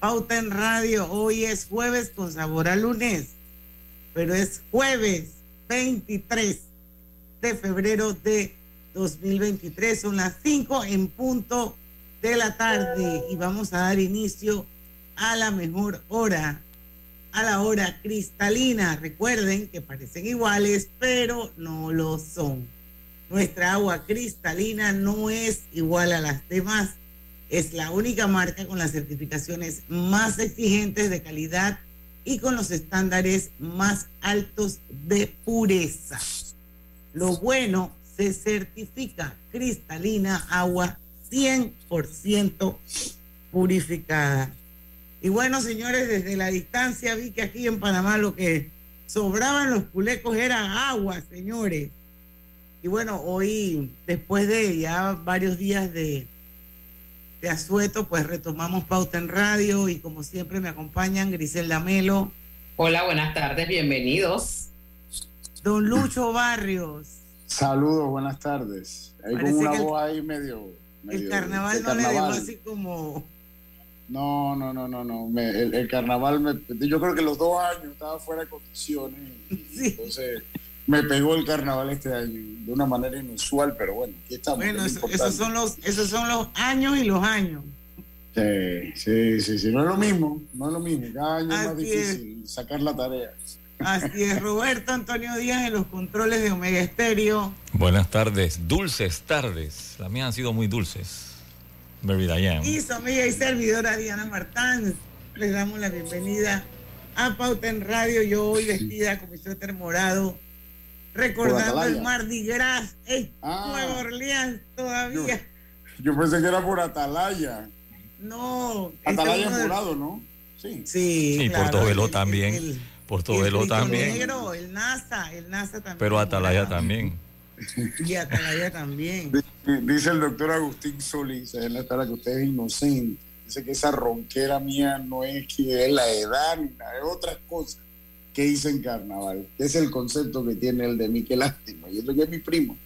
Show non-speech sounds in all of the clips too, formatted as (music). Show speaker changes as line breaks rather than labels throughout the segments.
Pauta en Radio. Hoy es jueves con sabor a lunes, pero es jueves 23 de febrero de 2023. Son las 5 en punto de la tarde y vamos a dar inicio a la mejor hora, a la hora cristalina. Recuerden que parecen iguales, pero no lo son. Nuestra agua cristalina no es igual a las demás es la única marca con las certificaciones más exigentes de calidad y con los estándares más altos de pureza. Lo bueno se certifica cristalina agua 100% purificada. Y bueno, señores, desde la distancia vi que aquí en Panamá lo que sobraban los culecos era agua, señores. Y bueno, hoy, después de ya varios días de, de Azueto, pues retomamos Pauta en Radio y como siempre me acompañan Griselda Melo.
Hola, buenas tardes, bienvenidos.
Don Lucho Barrios.
Saludos, buenas tardes. Hay como una voz ahí medio,
El carnaval no le dio así como...
No, no, no, no, no. el, carnaval, me, yo creo que los dos años estaba fuera de condiciones. Entonces me pegó el carnaval este año de una manera inusual, pero bueno, aquí estamos.
Bueno, esos, son los, esos son los años y los años.
Sí, sí, sí, sí, no es lo mismo, no es lo mismo, cada año es más difícil sacar la tarea.
Así es, (laughs) Roberto Antonio Díaz en los controles de Omega Estéreo.
Buenas tardes, dulces tardes, las mías han sido muy dulces. Very Diane.
Y su amiga y servidora Diana Martán, les damos la bienvenida a Pauta en Radio, yo hoy vestida con mi suéter morado recordando el Mardi Gras en ah. Nueva Orleans todavía.
Yo, pensé que era por Atalaya.
No.
Atalaya es morado, ¿no? Sí.
Sí, sí claro, Portobelo también. El, Portobelo también.
Negro, el NASA, el NASA también.
Pero Atalaya también. (laughs)
Y Atalaya también.
Dice el doctor Agustín Solís en la sala que usted es inocente. Dice que esa ronquera mía no es que es la edad ni nada, es otras cosas ¿Qué hice en carnaval? es el concepto que tiene el de mí, qué lástima. Y eso que es mi primo,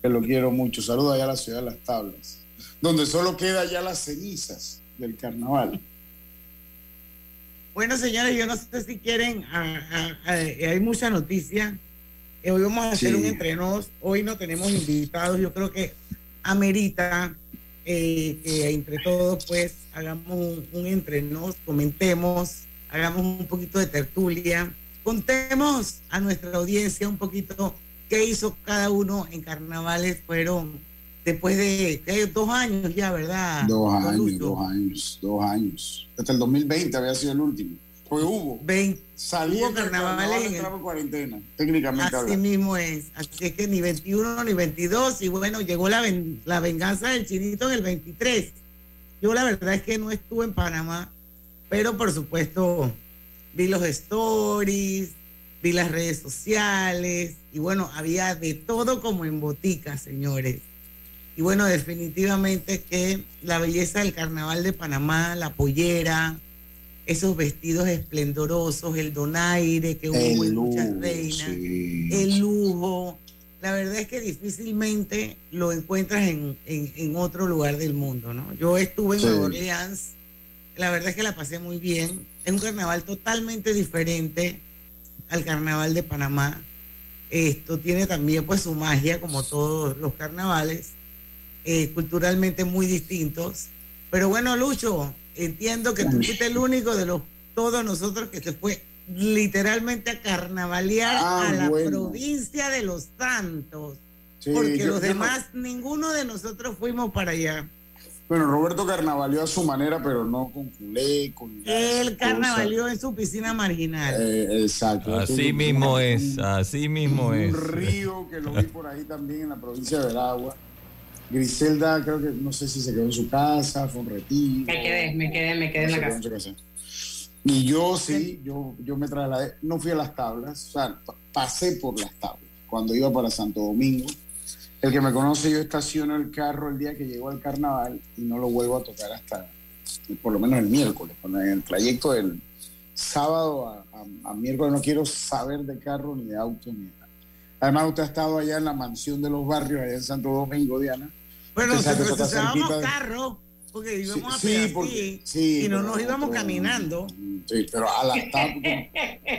que lo quiero mucho. Saludo allá a la ciudad de las tablas, donde solo queda ya las cenizas del carnaval.
Bueno, señores, yo no sé si quieren, hay mucha noticia. Eh, hoy vamos a hacer un entrenos. Hoy no tenemos invitados. Yo creo que amerita eh, que entre todos, pues, hagamos un, un entrenos, comentemos hagamos un poquito de tertulia, contemos a nuestra audiencia un poquito qué hizo cada uno en carnavales. Fueron después de, dos años ya, ¿verdad?
Dos años, dos años, dos años. Hasta el 2020 había sido el último. Pues hubo.
20,
hubo carnavales en cuarentena, técnicamente.
Así mismo es. Así es que ni 21 ni 22. Y bueno, llegó la, la venganza del chinito en el 23. Yo la verdad es que no estuve en Panamá pero por supuesto, vi los stories, vi las redes sociales y bueno, había de todo como en botica, señores. Y bueno, definitivamente que la belleza del carnaval de Panamá, la pollera, esos vestidos esplendorosos, el donaire que hubo en muchas reinas, el lujo. La verdad es que difícilmente lo encuentras en, en, otro lugar del mundo, ¿no? Yo estuve en Nueva Orleans la verdad es que la pasé muy bien. Es un carnaval totalmente diferente al carnaval de Panamá. Esto tiene también pues su magia, como todos los carnavales, eh, culturalmente muy distintos. Pero bueno, Lucho, entiendo que tú fuiste el único de los todos nosotros que se fue literalmente a carnavalear ah, a la provincia de los Santos. porque los demás, ninguno de nosotros fuimos para allá.
Bueno, Roberto carnavalió a su manera, pero no con culé, con...
Él carnavalió en su piscina marginal.
Eh, exacto.
Así mismo es, así mismo es.
Un río que lo vi por ahí también en la provincia del Agua. Griselda, creo que, no sé si se quedó en su casa, fue un retiro.
Me quedé, me quedé, me quedé en la casa.
Y yo sí, yo, yo me trasladé, no fui a las tablas, o sea, pasé por las tablas cuando iba para Santo Domingo. El que me conoce, yo estaciono el carro el día que llegó al carnaval y no lo vuelvo a tocar hasta por lo menos el miércoles, en el trayecto del sábado a, a, miércoles no quiero saber de carro ni de auto ni de nada. Además, usted ha estado allá en la mansión de los barrios, allá en Santo Domingo, Diana.
Bueno, usábamos carro porque íbamos a sí, sí, y no nos íbamos caminando.
Sí, pero a la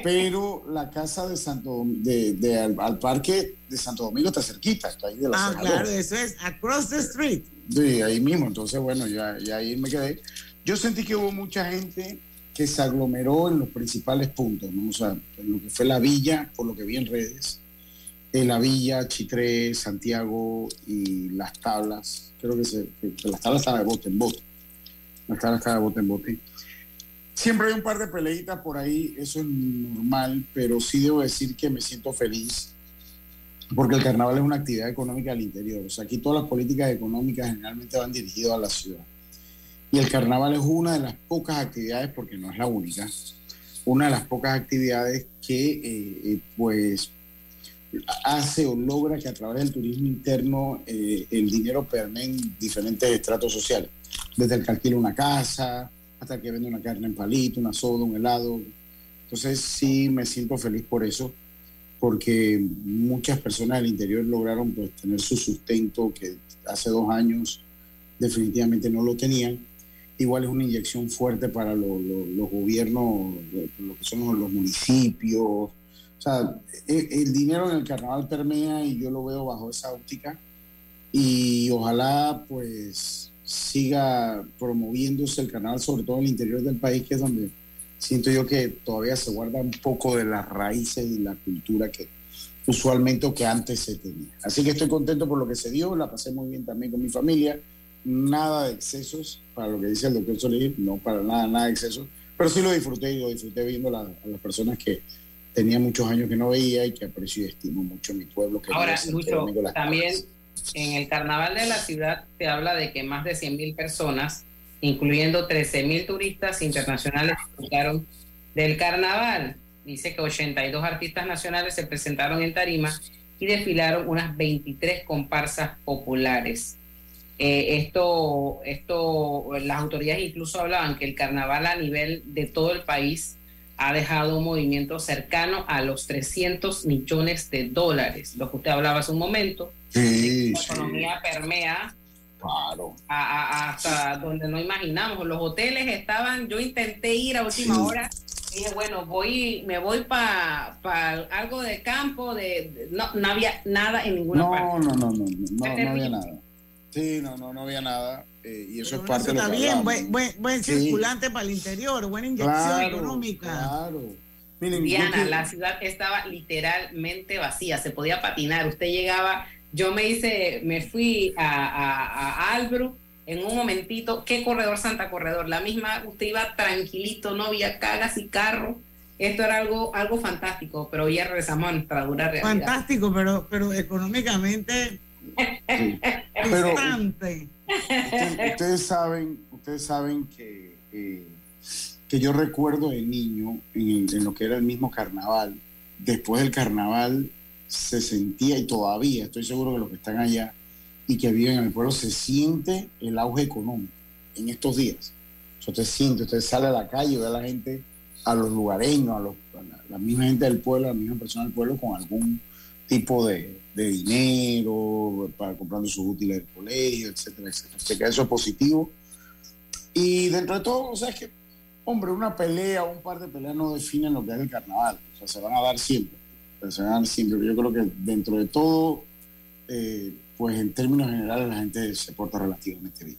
pero la casa de Santo de, de al, parque de Santo Domingo está cerquita, está ahí de la
Ah, claro, eso es across the street.
Sí, ahí mismo, entonces bueno, ya, ya ahí me quedé. Yo sentí que hubo mucha gente que se aglomeró en los principales puntos, ¿no? O sea, en lo que fue la villa, por lo que vi en redes, en la villa, Chitré, Santiago y las tablas. Creo que, se, las tablas estaban de bote en bote. Las tablas estaban de bote en bote. Siempre hay un par de peleitas por ahí, eso es normal, pero sí debo decir que me siento feliz porque el carnaval es una actividad económica al interior. O sea, aquí todas las políticas económicas generalmente van dirigidas a la ciudad. Y el carnaval es una de las pocas actividades, porque no es la única, una de las pocas actividades que eh, eh, pues hace o logra que a través del turismo interno eh, el dinero permee en diferentes estratos sociales, desde el que alquila una casa hasta el que vende una carne en palito, una soda, un helado. Entonces sí me siento feliz por eso, porque muchas personas del interior lograron pues tener su sustento que hace dos años definitivamente no lo tenían igual es una inyección fuerte para los gobiernos, lo que son los, municipios. O sea, el, el, dinero en el carnaval permea y yo lo veo bajo esa óptica y ojalá pues siga promoviéndose el carnaval, sobre todo en el interior del país, que es donde siento yo que todavía se guarda un poco de las raíces y la cultura que usualmente o que antes se tenía. Así que estoy contento por lo que se dio, la pasé muy bien también con mi familia nada de excesos, para lo que dice el doctor Solís, no para nada, nada de excesos, pero sí lo disfruté y lo disfruté viendo a las personas que tenía muchos años que no veía y que aprecio y estimo mucho mi pueblo. Que
Ahora, Lucho, también en el carnaval de la ciudad se habla de que más de 100.000 personas, incluyendo 13.000 turistas internacionales, disfrutaron del carnaval. Dice que 82 artistas nacionales se presentaron en Tarima y desfilaron unas 23 comparsas populares. Eh, esto, esto, las autoridades incluso hablaban que el carnaval a nivel de todo el país ha dejado un movimiento cercano a los 300 millones de dólares, lo que usted hablaba hace un momento.
Sí,
la economía permea hasta donde no imaginamos. Los hoteles estaban, yo intenté ir a última hora, dije, bueno, voy, me voy para algo de campo, de, no, no había nada en ninguna parte.
No, no, no, no, no, no había nada. Sí, no, no, no había nada. Eh, y eso es parte de lo
está bien, buen, buen, circulante para el interior, buena inyección económica.
Claro.
Diana, la ciudad estaba literalmente vacía, se podía patinar. Usted llegaba, yo me hice, me fui a, a, Albro en un momentito. ¿Qué corredor Santa Corredor? La misma, usted iba tranquilito, no había cagas y carro. Esto era algo, algo fantástico, pero ya regresamos a nuestra dura realidad.
Fantástico, pero, pero económicamente
pero ustedes, saben, ustedes saben que, eh, que yo recuerdo de niño en, lo que era el mismo carnaval. Después del carnaval se sentía, y todavía estoy seguro que los que están allá y que viven en el pueblo, se siente el auge económico en estos días. usted siente, usted sale a la calle, ve a la gente, a los lugareños, a, los, la, misma gente del pueblo, a la misma persona del pueblo con algún tipo de, de dinero, para comprando sus útiles del colegio, etcétera, etcétera. Así que eso es positivo. Y dentro de todo, o sea, es que, hombre, una pelea o un par de peleas no definen lo que es el carnaval. O sea, se van a dar siempre. Se van a dar siempre. Yo creo que dentro de todo, eh, pues en términos generales la gente se porta relativamente bien.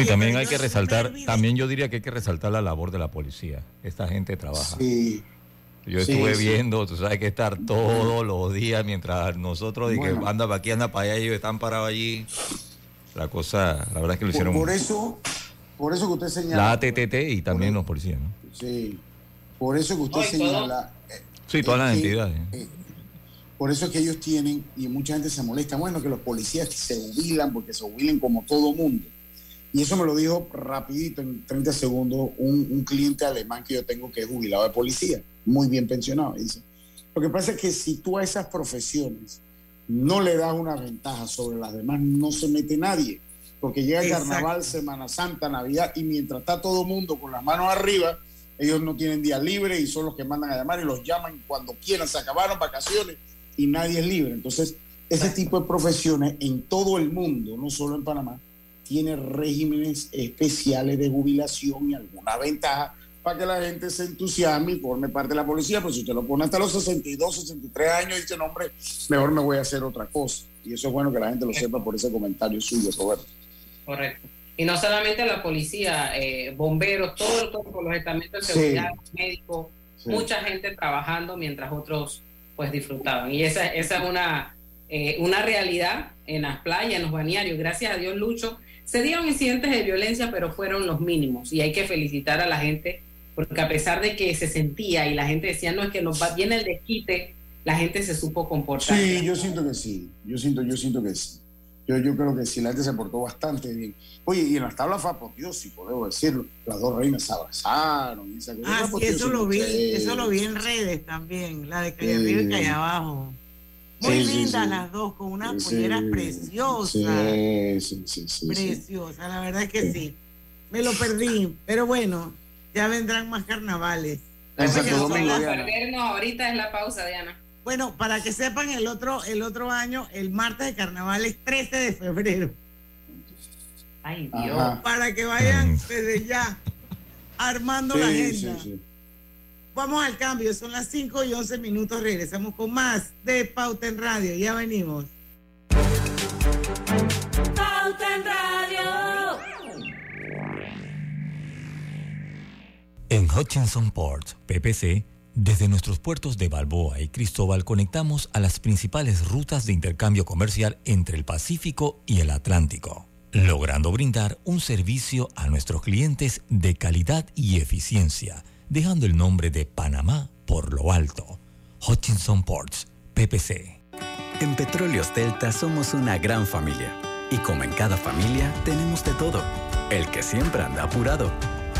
y también hay que resaltar, también yo diría que hay que resaltar la labor de la policía. Esta gente trabaja.
Sí,
yo estuve viendo, tú sabes que estar todos los días mientras nosotros, y que anda para aquí, anda para allá, ellos están parados allí. La cosa, la verdad es que lo hicieron.
Por, eso, por eso que usted señala.
La ATTT y también los policías, ¿no?
Sí, por eso que usted señala.
Eh, sí, todas las entidades.
Eh, por eso es que ellos tienen, y mucha gente se molesta, bueno, que los policías se jubilan porque se jubilen como todo mundo. Y eso me lo dijo rapidito, en 30 segundos, un, cliente alemán que yo tengo que es jubilado de policía, muy bien pensionado. dice, lo que pasa es que si tú a esas profesiones no le das una ventaja sobre las demás, no se mete nadie. Porque llega el carnaval, Semana Santa, Navidad, y mientras está todo el mundo con las manos arriba, ellos no tienen día libre y son los que mandan a llamar y los llaman cuando quieran, se acabaron vacaciones y nadie es libre. Entonces, ese tipo de profesiones en todo el mundo, no solo en Panamá, tiene regímenes especiales de jubilación y alguna ventaja para que la gente se entusiasme y forme parte de la policía, pero si usted lo pone hasta los 62, 63 años y dice, no, hombre, mejor me voy a hacer otra cosa. Y eso es bueno que la gente lo sepa por ese comentario suyo, Roberto.
Correcto. Y no solamente la policía, eh, bomberos, todo el cuerpo, los estamentos de seguridad, médicos, mucha gente trabajando mientras otros pues disfrutaban. Y esa, esa es una, eh, una realidad en las playas, en los balnearios. Gracias a Dios, Lucho, se dieron incidentes de violencia, pero fueron los mínimos. Y hay que felicitar a la gente porque a pesar de que se sentía y la gente decía, no, es que nos va, viene el desquite, la gente se supo comportar.
Sí, yo siento que sí, yo siento, yo siento que sí. Yo, yo creo que sí, la gente se portó bastante bien. Oye, y en las tablas fue apoteósico, debo decirlo. Las dos reinas se abasaron. Y
ah, sí, eso lo vi, eso lo vi en redes también, la de Calle arriba y Calle abajo. Muy lindas las dos, con unas polleras preciosas. Sí, sí, sí. Preciosas, la verdad es que sí. Me lo perdí, pero bueno, ya vendrán más carnavales.
ahorita es la pausa, Diana.
Bueno, para que sepan, el otro, el otro año, el martes de carnaval es 13 de febrero.
Ay, Dios.
Para que vayan desde ya armando la agenda. Vamos al cambio, son las 5 y 11 minutos. Regresamos con más de Pauta en Radio. Ya venimos.
En
Hutchinson Port, PPC, desde nuestros puertos de Balboa y Cristóbal conectamos a las principales rutas de intercambio comercial entre el Pacífico y el Atlántico, logrando brindar un servicio a nuestros clientes de calidad y eficiencia, dejando el nombre de Panamá por lo alto. Hutchinson Ports, PPC.
En Petróleos Delta somos una gran familia. Y como en cada familia, tenemos de todo. El que siempre anda apurado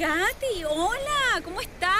Katy, hola, ¿cómo estás?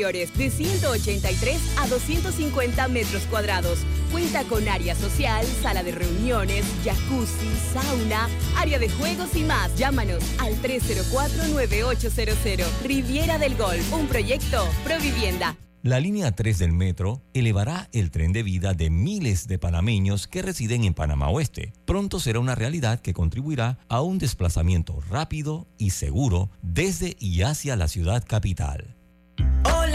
superiores, de 183 a 250 metros cuadrados. Cuenta con área social, sala de reuniones, jacuzzi, sauna, área de juegos y más. Llámanos al 304-9800. Riviera del Golf, un proyecto Provivienda.
La línea 3 del metro elevará el tren de vida de miles de panameños que residen en Panamá Oeste. Pronto será una realidad que contribuirá a un desplazamiento rápido y seguro desde y hacia la ciudad capital.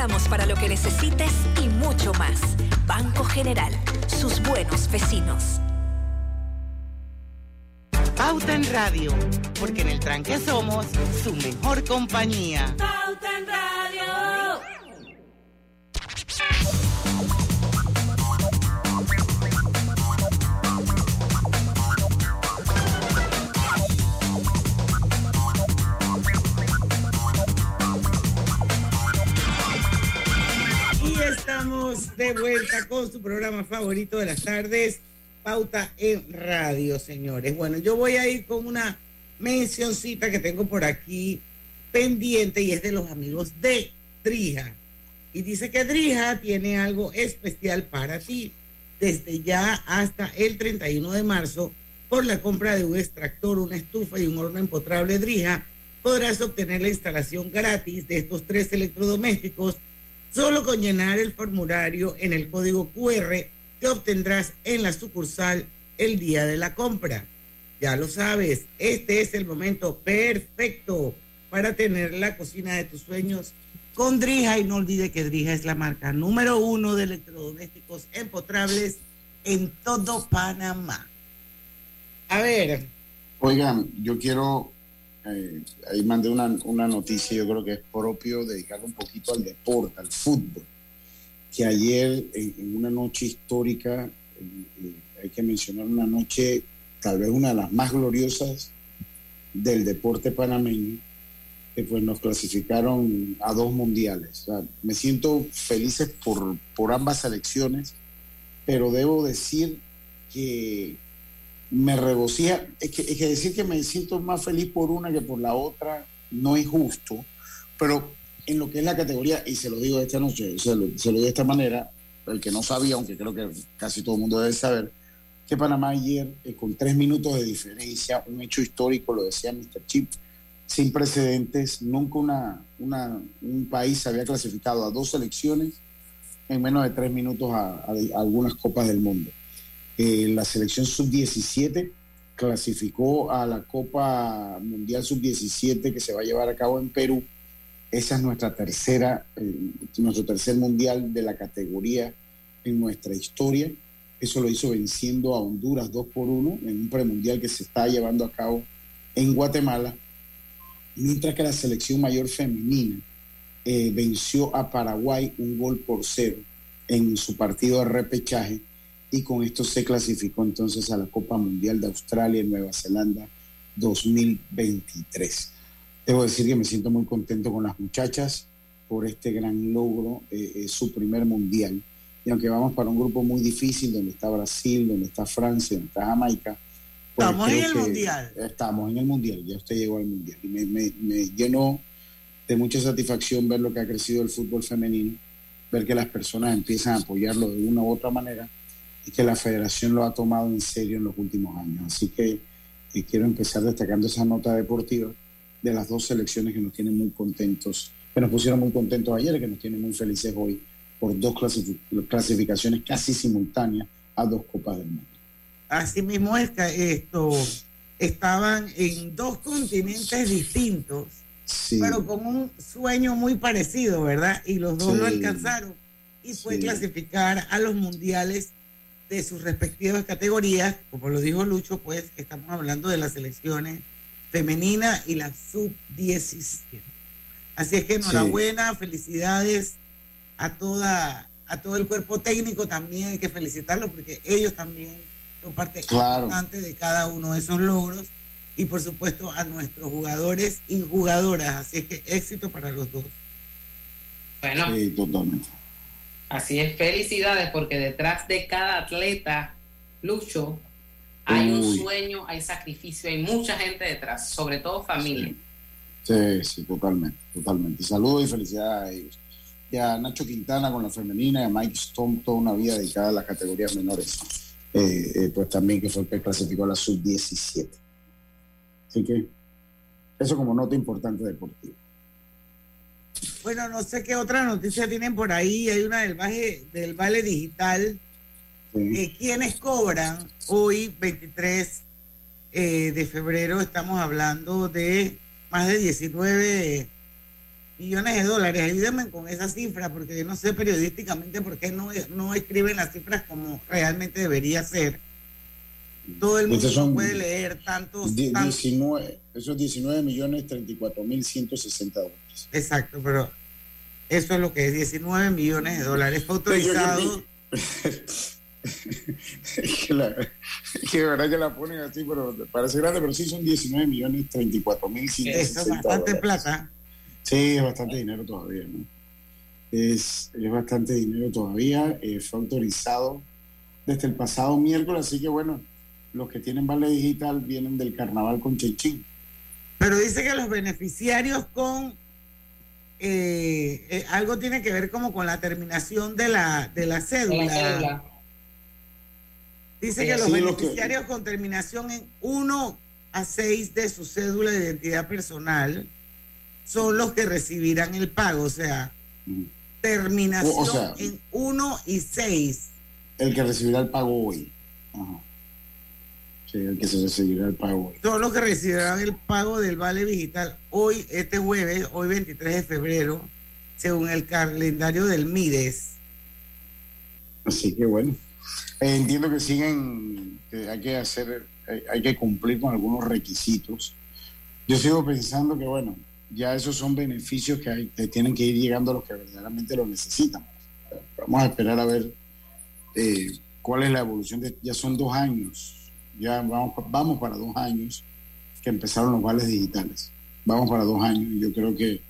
Estamos para lo que necesites y mucho más. Banco General, sus buenos vecinos.
Pauta en Radio, porque en el tranque somos su mejor compañía.
Pauta en Radio.
Estamos de vuelta con su programa favorito de las tardes, Pauta en Radio, señores. Bueno, yo voy a ir con una mencioncita que tengo por aquí pendiente y es de los amigos de Drija. Y dice que Drija tiene algo especial para ti desde ya hasta el 31 de marzo por la compra de un extractor, una estufa y un horno empotrable Drija. Podrás obtener la instalación gratis de estos tres electrodomésticos solo con llenar el formulario en el código QR que obtendrás en la sucursal el día de la compra. Ya lo sabes, este es el momento perfecto para tener la cocina de tus sueños con Drija y no olvide que Drija es la marca número uno de electrodomésticos empotrables en todo Panamá. A ver,
Oigan, yo quiero, ahí mandé una, una noticia, yo creo que es propio dedicarle un poquito al deporte, al fútbol, que ayer en, una noche histórica, eh, eh, hay que mencionar una noche tal vez una de las más gloriosas del deporte panameño, que pues nos clasificaron a dos mundiales. Me siento felices por, por ambas selecciones, pero debo decir que me regocija, es que, es que decir que me siento más feliz por una que por la otra no es justo, pero en lo que es la categoría, y se lo digo esta noche, se lo, se lo digo de esta manera, el que no sabía, aunque creo que casi todo el mundo debe saber, que Panamá ayer, eh, con tres minutos de diferencia, un hecho histórico, lo decía Mr. Chip, sin precedentes, nunca una, una, un país había clasificado a dos selecciones en menos de tres minutos a, algunas copas del mundo. Eh, la selección sub-17 clasificó a la Copa Mundial sub-17 que se va a llevar a cabo en Perú. Esa es nuestra tercera, eh, nuestro tercer mundial de la categoría en nuestra historia. Eso lo hizo venciendo a Honduras 2 por 1 en un premundial que se está llevando a cabo en Guatemala. Mientras que la selección mayor femenina eh, venció a Paraguay un gol por cero en su partido de repechaje y con esto se clasificó entonces a la Copa Mundial de Australia y Nueva Zelanda 2023. Debo decir que me siento muy contento con las muchachas por este gran logro, eh, eh, su primer mundial. Y aunque vamos para un grupo muy difícil, donde está Brasil, donde está Francia, donde está Jamaica. pues
Estamos en el
que
Mundial.
Estamos en el mundial, ya usted llegó al mundial. Y me, me- me llenó de mucha satisfacción ver lo que ha crecido el fútbol femenino, ver que las personas empiezan a apoyarlo de una u otra manera y que la federación lo ha tomado en serio en los últimos años. Así que eh, quiero empezar destacando esa nota deportiva de las dos selecciones que nos tienen muy contentos, que nos pusieron muy contentos ayer y que nos tienen muy felices hoy por dos clasifi- clasificaciones casi simultáneas a dos Copas del Mundo.
así mismo es que esto estaban en dos continentes distintos,
Sí,
pero con un sueño muy parecido, ¿verdad? Y los dos lo alcanzaron y fue
Sí.
clasificar a los mundiales de sus respectivas categorías, como lo dijo Lucho, pues estamos hablando de las selecciones femenina y la sub-17. Así es que enhorabuena, felicidades a toda a todo el cuerpo técnico también hay que felicitarlos porque ellos también son parte
Claro.
importante de cada uno de esos logros y por supuesto a nuestros jugadores y jugadoras. Así es que éxito para los dos.
Bueno,
sí, totalmente.
Así es, felicidades, porque detrás de cada atleta, Lucho, hay un sueño, hay sacrificio, hay mucha gente detrás, sobre todo familia.
Sí, sí, totalmente, totalmente. Saludos y felicidades a ellos. Y a Nacho Quintana con la femenina y a Mike Stone toda una vida dedicada a las categorías menores eh, eh, pues también que fue el que clasificó a la sub-17. Así que eso como nota importante deportiva.
Bueno, no sé qué otra noticia tienen por ahí. Hay una del Valle, del Vale Digital. Eh, quienes cobran hoy, 23 eh, de febrero, estamos hablando de más de 19 millones de dólares. Ayúdenme con esa cifra, porque yo no sé periodísticamente por qué no, no escriben las cifras como realmente debería ser. Todo el mundo no puede leer tantos,
Die-
tantos-
19, esos 19 millones 34 mil 160 dólares.
Exacto, pero eso es lo que es 19 millones de dólares. Fue autorizado. (laughs)
Es que, la, que verdad que la ponen así, pero parece grande, pero sí son 19 millones 34 mil
Eso es bastante
dólares.
plata.
Sí, es bastante dinero todavía, ¿no? Es, es bastante dinero todavía. eh, fue autorizado desde el pasado miércoles, así que bueno, los que tienen Vale Digital vienen del carnaval con Chenchín.
Pero dice que los beneficiarios con eh, eh, algo tiene que ver como con la terminación de la, de la cédula.
De la cédula.
Dice
Sí,
que los
sí, lo que-
beneficiarios con terminación en 1 a 6 de su cédula de identidad personal son los que recibirán el pago. O sea, terminación
O- o sea-
en 1 y 6.
El que recibirá el pago hoy. Ajá. Sí, que se recibirá el pago.
Son los que recibirán el pago del vale digital hoy, este jueves, hoy 23 de febrero, según el calendario del MIDES.
Así que bueno, eh, entiendo que siguen, que hay que hacer, hay, hay que cumplir con algunos requisitos. Yo sigo pensando que bueno, ya esos son beneficios que, hay, que tienen que ir llegando a los que verdaderamente lo necesitan. Vamos a esperar a ver eh, cuál es la evolución. De, ya son dos años, ya vamos, vamos para dos años que empezaron los vales digitales. Vamos para dos años yo creo que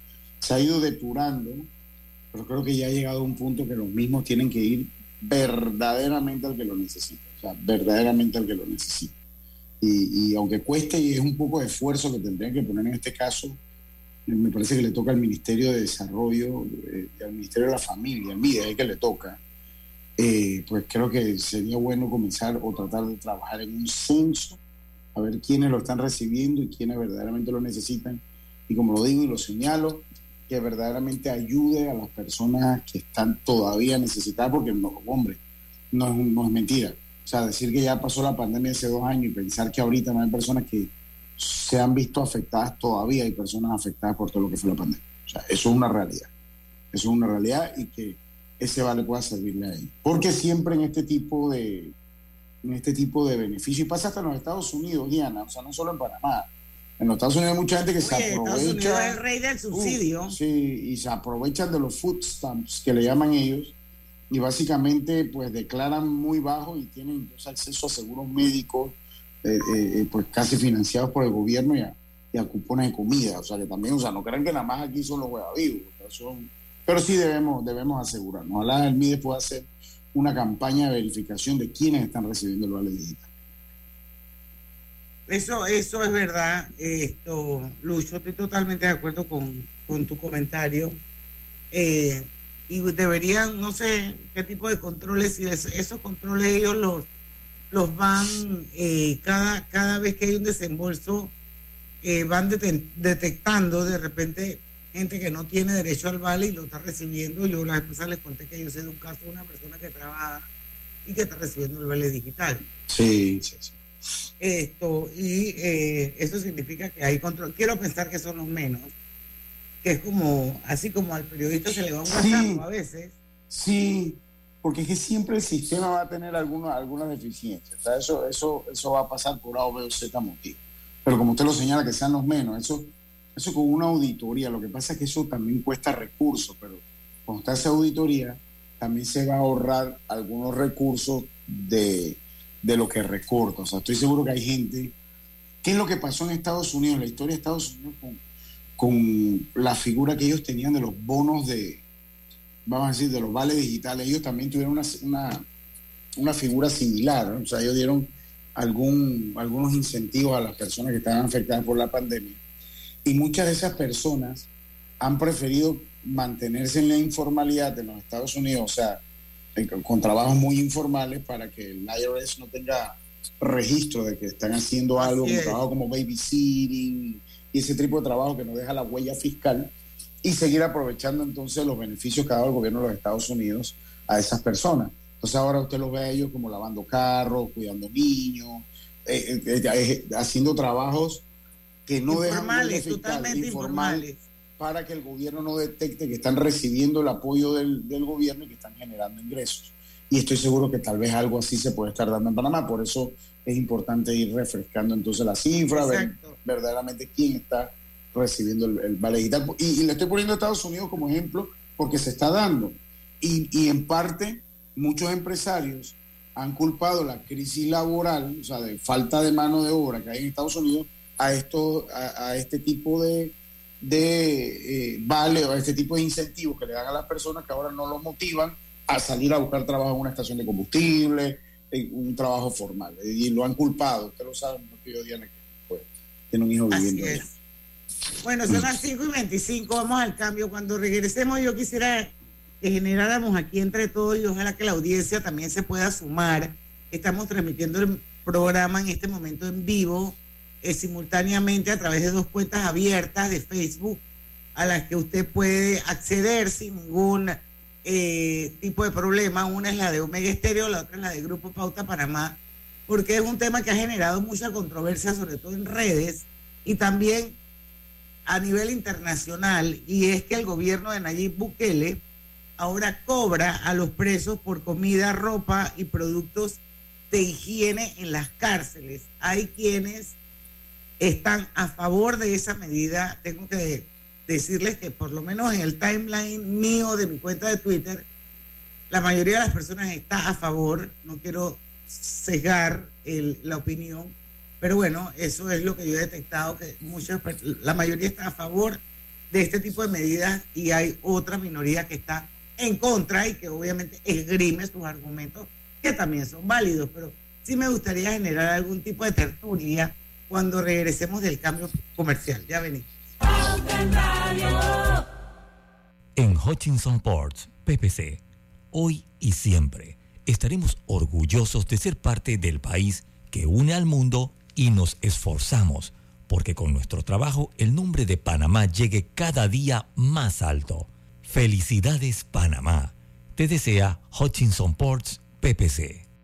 se ha ido depurando, pero creo que ya ha llegado a un punto que los mismos tienen que ir verdaderamente al que lo necesita, o sea, verdaderamente al que lo necesita. Y, aunque cueste y es un poco de esfuerzo que tendrían que poner en este caso, eh, me parece que le toca al Ministerio de Desarrollo, eh, al Ministerio de la Familia, mire, es que le toca, eh, pues creo que sería bueno comenzar o tratar de trabajar en un censo, a ver quiénes lo están recibiendo y quiénes verdaderamente lo necesitan. Y como lo digo y lo señalo, que verdaderamente ayude a las personas que están todavía necesitadas, porque no, hombre, no es, mentira. O sea, decir que ya pasó la pandemia hace dos años y pensar que ahorita no hay personas que se han visto afectadas, todavía hay personas afectadas por todo lo que fue la pandemia. O sea, eso es una realidad. Eso es una realidad y que ese vale pueda servirle a ellos. Porque siempre en este tipo de en este tipo de beneficios, y pasa hasta en los Estados Unidos, Diana, o sea, no solo en Panamá. En los Estados Unidos hay mucha gente que se
Estados
aprovecha.
Unidos es el rey del subsidio.
Uh, sí, y se aprovechan de los food stamps que le llaman ellos y básicamente pues declaran muy bajo y tienen acceso a seguros médicos eh, eh, eh, pues casi financiados por el gobierno y a, y a cupones de comida. O sea que también, o sea, no crean que nada más aquí son los huevavivos. o sea, son- pero sí debemos, debemos asegurarnos. Ojalá el MIDE pueda hacer una campaña de verificación de quiénes están recibiendo el vale digital.
Eso, eso es verdad, esto, Lucho, estoy totalmente de acuerdo con, con tu comentario. Eh, y deberían, no sé qué tipo de controles, es- esos controles ellos los, los van, eh, cada, cada vez que hay un desembolso, eh, van detectando de repente gente que no tiene derecho al vale y lo está recibiendo. Yo la vez pasada les conté que yo sé de un caso de una persona que trabaja y que está recibiendo el vale digital.
Sí, sí, sí.
Esto, y eh, eso significa que hay control. Quiero pensar que son los menos, que es como, así como al periodista se le va un
Sí.
A veces.
Sí, porque es que siempre el sistema va a tener alguna, alguna deficiencia. O sea, eso, eso, eso va a pasar por A o B o Z motivo. Pero como usted lo señala, que sean los menos, eso, eso con una auditoría, lo que pasa es que eso también cuesta recursos, pero cuando usted hace auditoría, también se va a ahorrar algunos recursos de, de lo que recorta. O sea, estoy seguro que hay gente. ¿Qué es lo que pasó en Estados Unidos, la historia de Estados Unidos con, con la figura que ellos tenían de los bonos de, vamos a decir, de los vales digitales, ellos también tuvieron una, una, una figura similar, o sea, ellos dieron algún, algunos incentivos a las personas que estaban afectadas por la pandemia. Y muchas de esas personas han preferido mantenerse en la informalidad en los Estados Unidos, o sea, eh, con trabajos muy informales para que el IRS no tenga registro de que están haciendo algo, un trabajo como babysitting y ese tipo de trabajo que no deja la huella fiscal y seguir aprovechando entonces los beneficios que ha dado el gobierno de los Estados Unidos a esas personas. Entonces ahora usted los ve a ellos como lavando carros, cuidando niños, eh, eh, eh, haciendo trabajos que no
informales, dejan totalmente informales
para que el gobierno no detecte que están recibiendo el apoyo del, del, gobierno y que están generando ingresos. Y estoy seguro que tal vez algo así se puede estar dando en Panamá, por eso es importante ir refrescando entonces la cifra, ver verdaderamente quién está recibiendo el, vale digital. Y, le estoy poniendo a Estados Unidos como ejemplo porque se está dando. Y, y en parte muchos empresarios han culpado la crisis laboral, o sea, de falta de mano de obra que hay en Estados Unidos, a, esto, a, este tipo de, de eh, vale o a este tipo de incentivos que le dan a las personas que ahora no los motivan a salir a buscar trabajo en una estación de combustible, en un trabajo formal. Y lo han culpado, usted lo sabe, no pido Diana que pues, tiene un hijo viviendo allá.
Bueno, son las 5 y 25, vamos al cambio. Cuando regresemos yo quisiera que generáramos aquí entre todos y ojalá que la audiencia también se pueda sumar. Estamos transmitiendo el programa en este momento en vivo, eh, simultáneamente a través de dos cuentas abiertas de Facebook a las que usted puede acceder sin ningún eh, tipo de problema. Una es la de Omega Estéreo, la otra es la de Grupo Pauta Panamá, porque es un tema que ha generado mucha controversia, sobre todo en redes y también a nivel internacional, y es que el gobierno de Nayib Bukele ahora cobra a los presos por comida, ropa y productos de higiene en las cárceles. Hay quienes están a favor de esa medida. Tengo que decirles que por lo menos en el timeline mío de mi cuenta de Twitter, la mayoría de las personas está a favor. No quiero cegar la opinión, pero bueno, eso es lo que yo he detectado, que muchas, la mayoría está a favor de este tipo de medidas y hay otra minoría que está en contra y que obviamente esgrime sus argumentos que también son válidos, pero sí me gustaría generar algún tipo de tertulia cuando regresemos del cambio comercial. Ya venimos.
En Hutchinson Ports, PPC, hoy y siempre estaremos orgullosos de ser parte del país que une al mundo y nos esforzamos porque con nuestro trabajo el nombre de Panamá llegue cada día más alto. Felicidades Panamá. Te desea Hutchinson Ports PPC.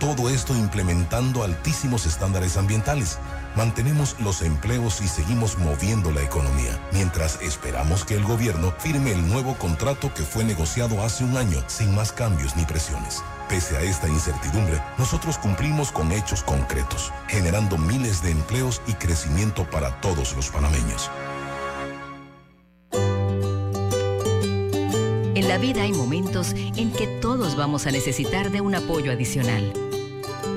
Todo esto implementando altísimos estándares ambientales mantenemos los empleos y seguimos moviendo la economía, mientras esperamos que el gobierno firme el nuevo contrato que fue negociado hace un año sin más cambios ni presiones. Pese a esta incertidumbre, nosotros cumplimos con hechos concretos, generando miles de empleos y crecimiento para todos los panameños.
En la vida hay momentos en que todos vamos a necesitar de un apoyo adicional.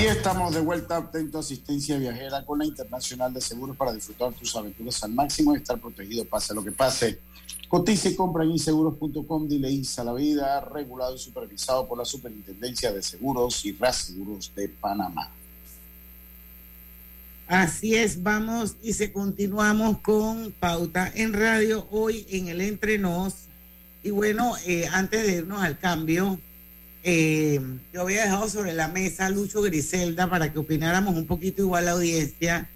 Y estamos de vuelta, atento a asistencia viajera con la Internacional de Seguros para disfrutar tus aventuras al máximo y estar protegido pase lo que pase. Cotiza y compra en inseguros.com, dile ISA la vida, regulado y supervisado por la Superintendencia de Seguros y Reaseguros de Panamá.
Así es, vamos y se continuamos con Pauta en Radio hoy en el Entrenos. Y bueno, eh, antes de irnos al cambio, eh, yo había dejado sobre la mesa a Lucho Griselda para que opináramos un poquito igual la audiencia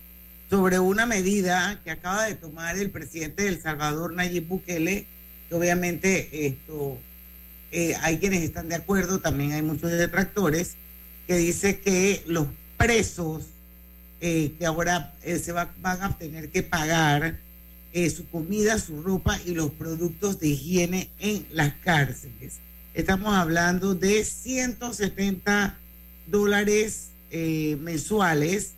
sobre una medida que acaba de tomar el presidente del Salvador, Nayib Bukele, que obviamente esto eh, hay quienes están de acuerdo, también hay muchos detractores, que dice que los presos eh, que ahora se va- van a tener que pagar su comida, su ropa y los productos de higiene en las cárceles. Estamos hablando de 170 dólares eh, mensuales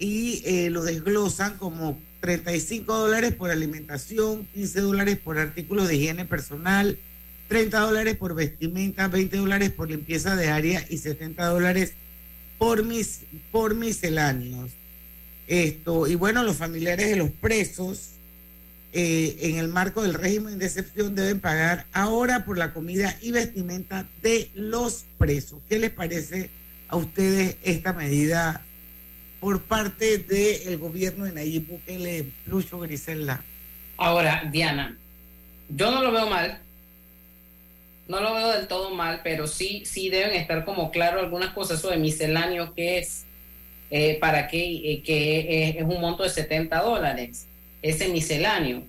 y eh, lo desglosan como 35 dólares por alimentación, 15 dólares por artículos de higiene personal, 30 dólares por vestimenta, 20 dólares por limpieza de área y 70 dólares por, mis, por misceláneos. Esto, y bueno, los familiares de los presos eh, en el marco del régimen de excepción deben pagar ahora por la comida y vestimenta de los presos. ¿Qué les parece a ustedes esta medida por parte del gobierno de Nayib Bukele, Lucho Griselda?
Ahora, Diana, yo no lo veo mal. No lo veo del todo mal, pero sí, sí deben estar como claro algunas cosas. De misceláneo, que es? Eh, ¿Para qué? Eh, que es un monto de 70 dólares, ese misceláneo.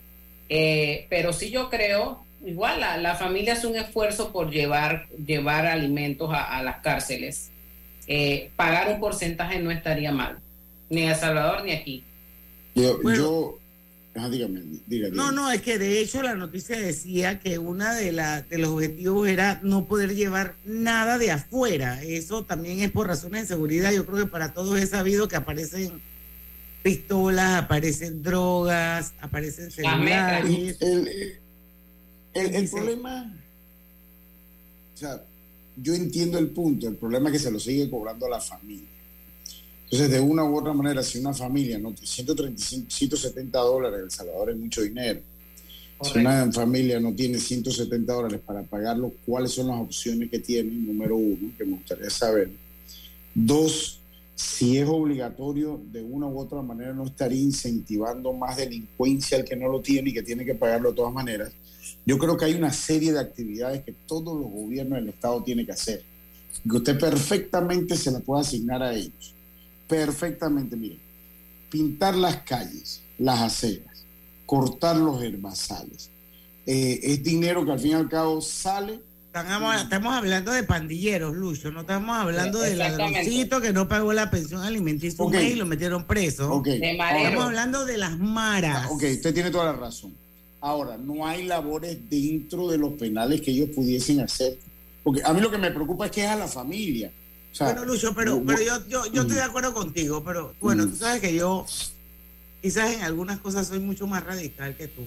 Eh, pero sí yo creo, igual la, la familia hace un esfuerzo por llevar, llevar alimentos a, a las cárceles. Eh, pagar un porcentaje no estaría mal, ni en El Salvador ni aquí.
Yo, yo ajá, dígame, dígame.
No, no, es que de hecho la noticia decía que una de, la, de los objetivos era no poder llevar nada de afuera. Eso también es por razones de seguridad. Yo creo que para todos es sabido que aparecen pistolas, aparecen drogas, aparecen celulares.
El, el- el problema, o sea, yo entiendo el punto, el problema es que se lo sigue cobrando a la familia. Entonces, de una u otra manera, si una familia no 135, 170 dólares, El Salvador es mucho dinero. Si una familia no tiene 170 dólares para pagarlo, ¿cuáles son las opciones que tiene? Número uno, que me gustaría saber. Dos, si es obligatorio, de una u otra manera no estaría incentivando más delincuencia al que no lo tiene y que tiene que pagarlo de todas maneras. Yo creo que hay una serie de actividades que todos los gobiernos del Estado tienen que hacer, que usted perfectamente se la puede asignar a ellos. Perfectamente, mire, pintar las calles, las aceras, cortar los herbazales. Eh, es dinero que al fin y al cabo sale
Estamos, estamos hablando de pandilleros, Lucho, no estamos hablando
Exactamente.
ladroncito que no pagó la pensión alimenticia un
Ok.
mes y lo metieron preso.
De
Estamos hablando de las maras.
Ok, usted tiene toda la razón. Ahora, no hay labores dentro de los penales que ellos pudiesen hacer. Porque a mí lo que me preocupa es que es a la familia. O sea,
bueno, Lucho, pero,
no-
pero yo, yo, yo estoy de acuerdo contigo, pero bueno,
Mm.
tú sabes que yo quizás en algunas cosas soy mucho más radical que tú.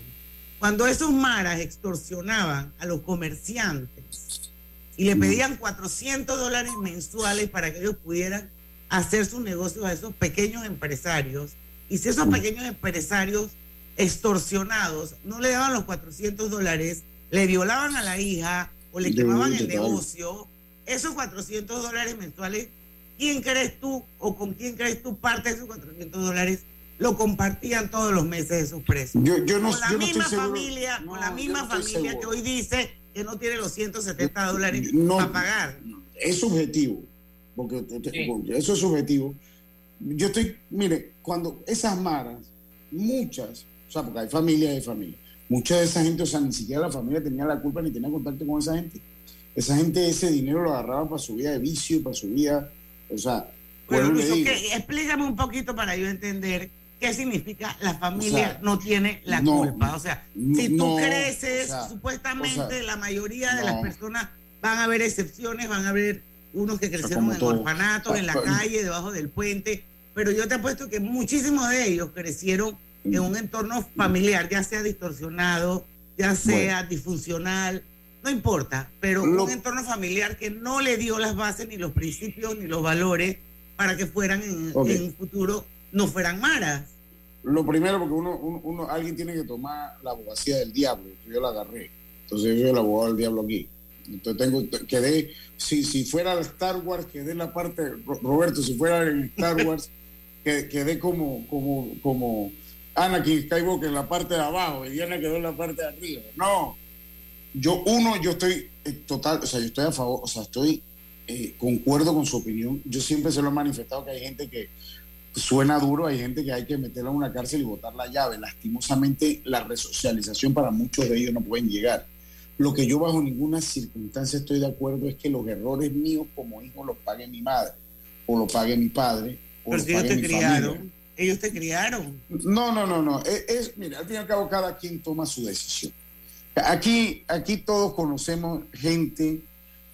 Cuando esos maras extorsionaban a los comerciantes y le pedían 400 dólares mensuales para que ellos pudieran hacer sus negocios a esos pequeños empresarios, y si esos pequeños empresarios extorsionados no le daban los 400 dólares, le violaban a la hija o le quemaban el negocio, esos 400 dólares mensuales, ¿quién crees tú o con quién crees tú parte de esos 400 dólares lo compartían todos los meses esos presos.
Yo, yo no,
con la
yo no
misma
estoy seguro.
familia,
No,
con la misma
no estoy
familia que hoy dice que no tiene los 170 dólares
No.
para pagar.
es subjetivo, porque eso es subjetivo. Yo estoy, mire, cuando esas maras, muchas, o sea, porque hay familias y familias, mucha de esa gente, o sea, ni siquiera la familia tenía la culpa ni tenía contacto con esa gente. Esa gente ese dinero lo agarraba para su vida de vicio, para su vida, o sea,
Pero
vuelvo y le
Lucho,
digo,
¿qué? explícame un poquito para yo entender qué significa la familia
O sea,
no tiene la
no,
culpa. O sea, si tú
no,
creces,
o sea,
supuestamente
o sea,
la mayoría de las
no.
personas van a haber excepciones, van a haber unos que crecieron en
todo.
orfanatos, en la calle, debajo del puente, pero yo te apuesto que muchísimos de ellos crecieron en un entorno familiar, ya sea distorsionado, ya sea disfuncional, no importa, pero
Lo-
un entorno familiar que no le dio las bases, ni los principios, ni los valores para que fueran en,
Ok.
en un futuro, no fueran maras.
Lo primero, porque uno, uno, uno- alguien tiene que tomar la abogacía del diablo, yo la agarré. Entonces yo soy el abogado del diablo aquí. Entonces tengo, quedé, si, si fuera Star Wars, quedé en la parte, Ro- Roberto, si fuera en Star Wars, (laughs) que- quedé como, como, como Anakin Skywalker en la parte de abajo y Diana quedó en la parte de arriba. No, yo, uno, yo estoy eh, total, o sea, yo estoy a favor, o sea, estoy, eh, concuerdo con su opinión. Yo siempre se lo he manifestado que hay gente que suena duro, hay gente que hay que meterla en una cárcel y botar la llave. Lastimosamente, la resocialización para muchos de ellos no pueden llegar. Lo que yo bajo ninguna circunstancia estoy de acuerdo es que los errores míos como hijo los pague mi madre, o los pague mi padre, o
Pero
los
si ellos
pague
te
mi
criaron,
familia.
ellos te criaron.
No, no, no, no. Es, es- mira, al fin y al cabo cada quien toma su decisión. Aquí, aquí todos conocemos gente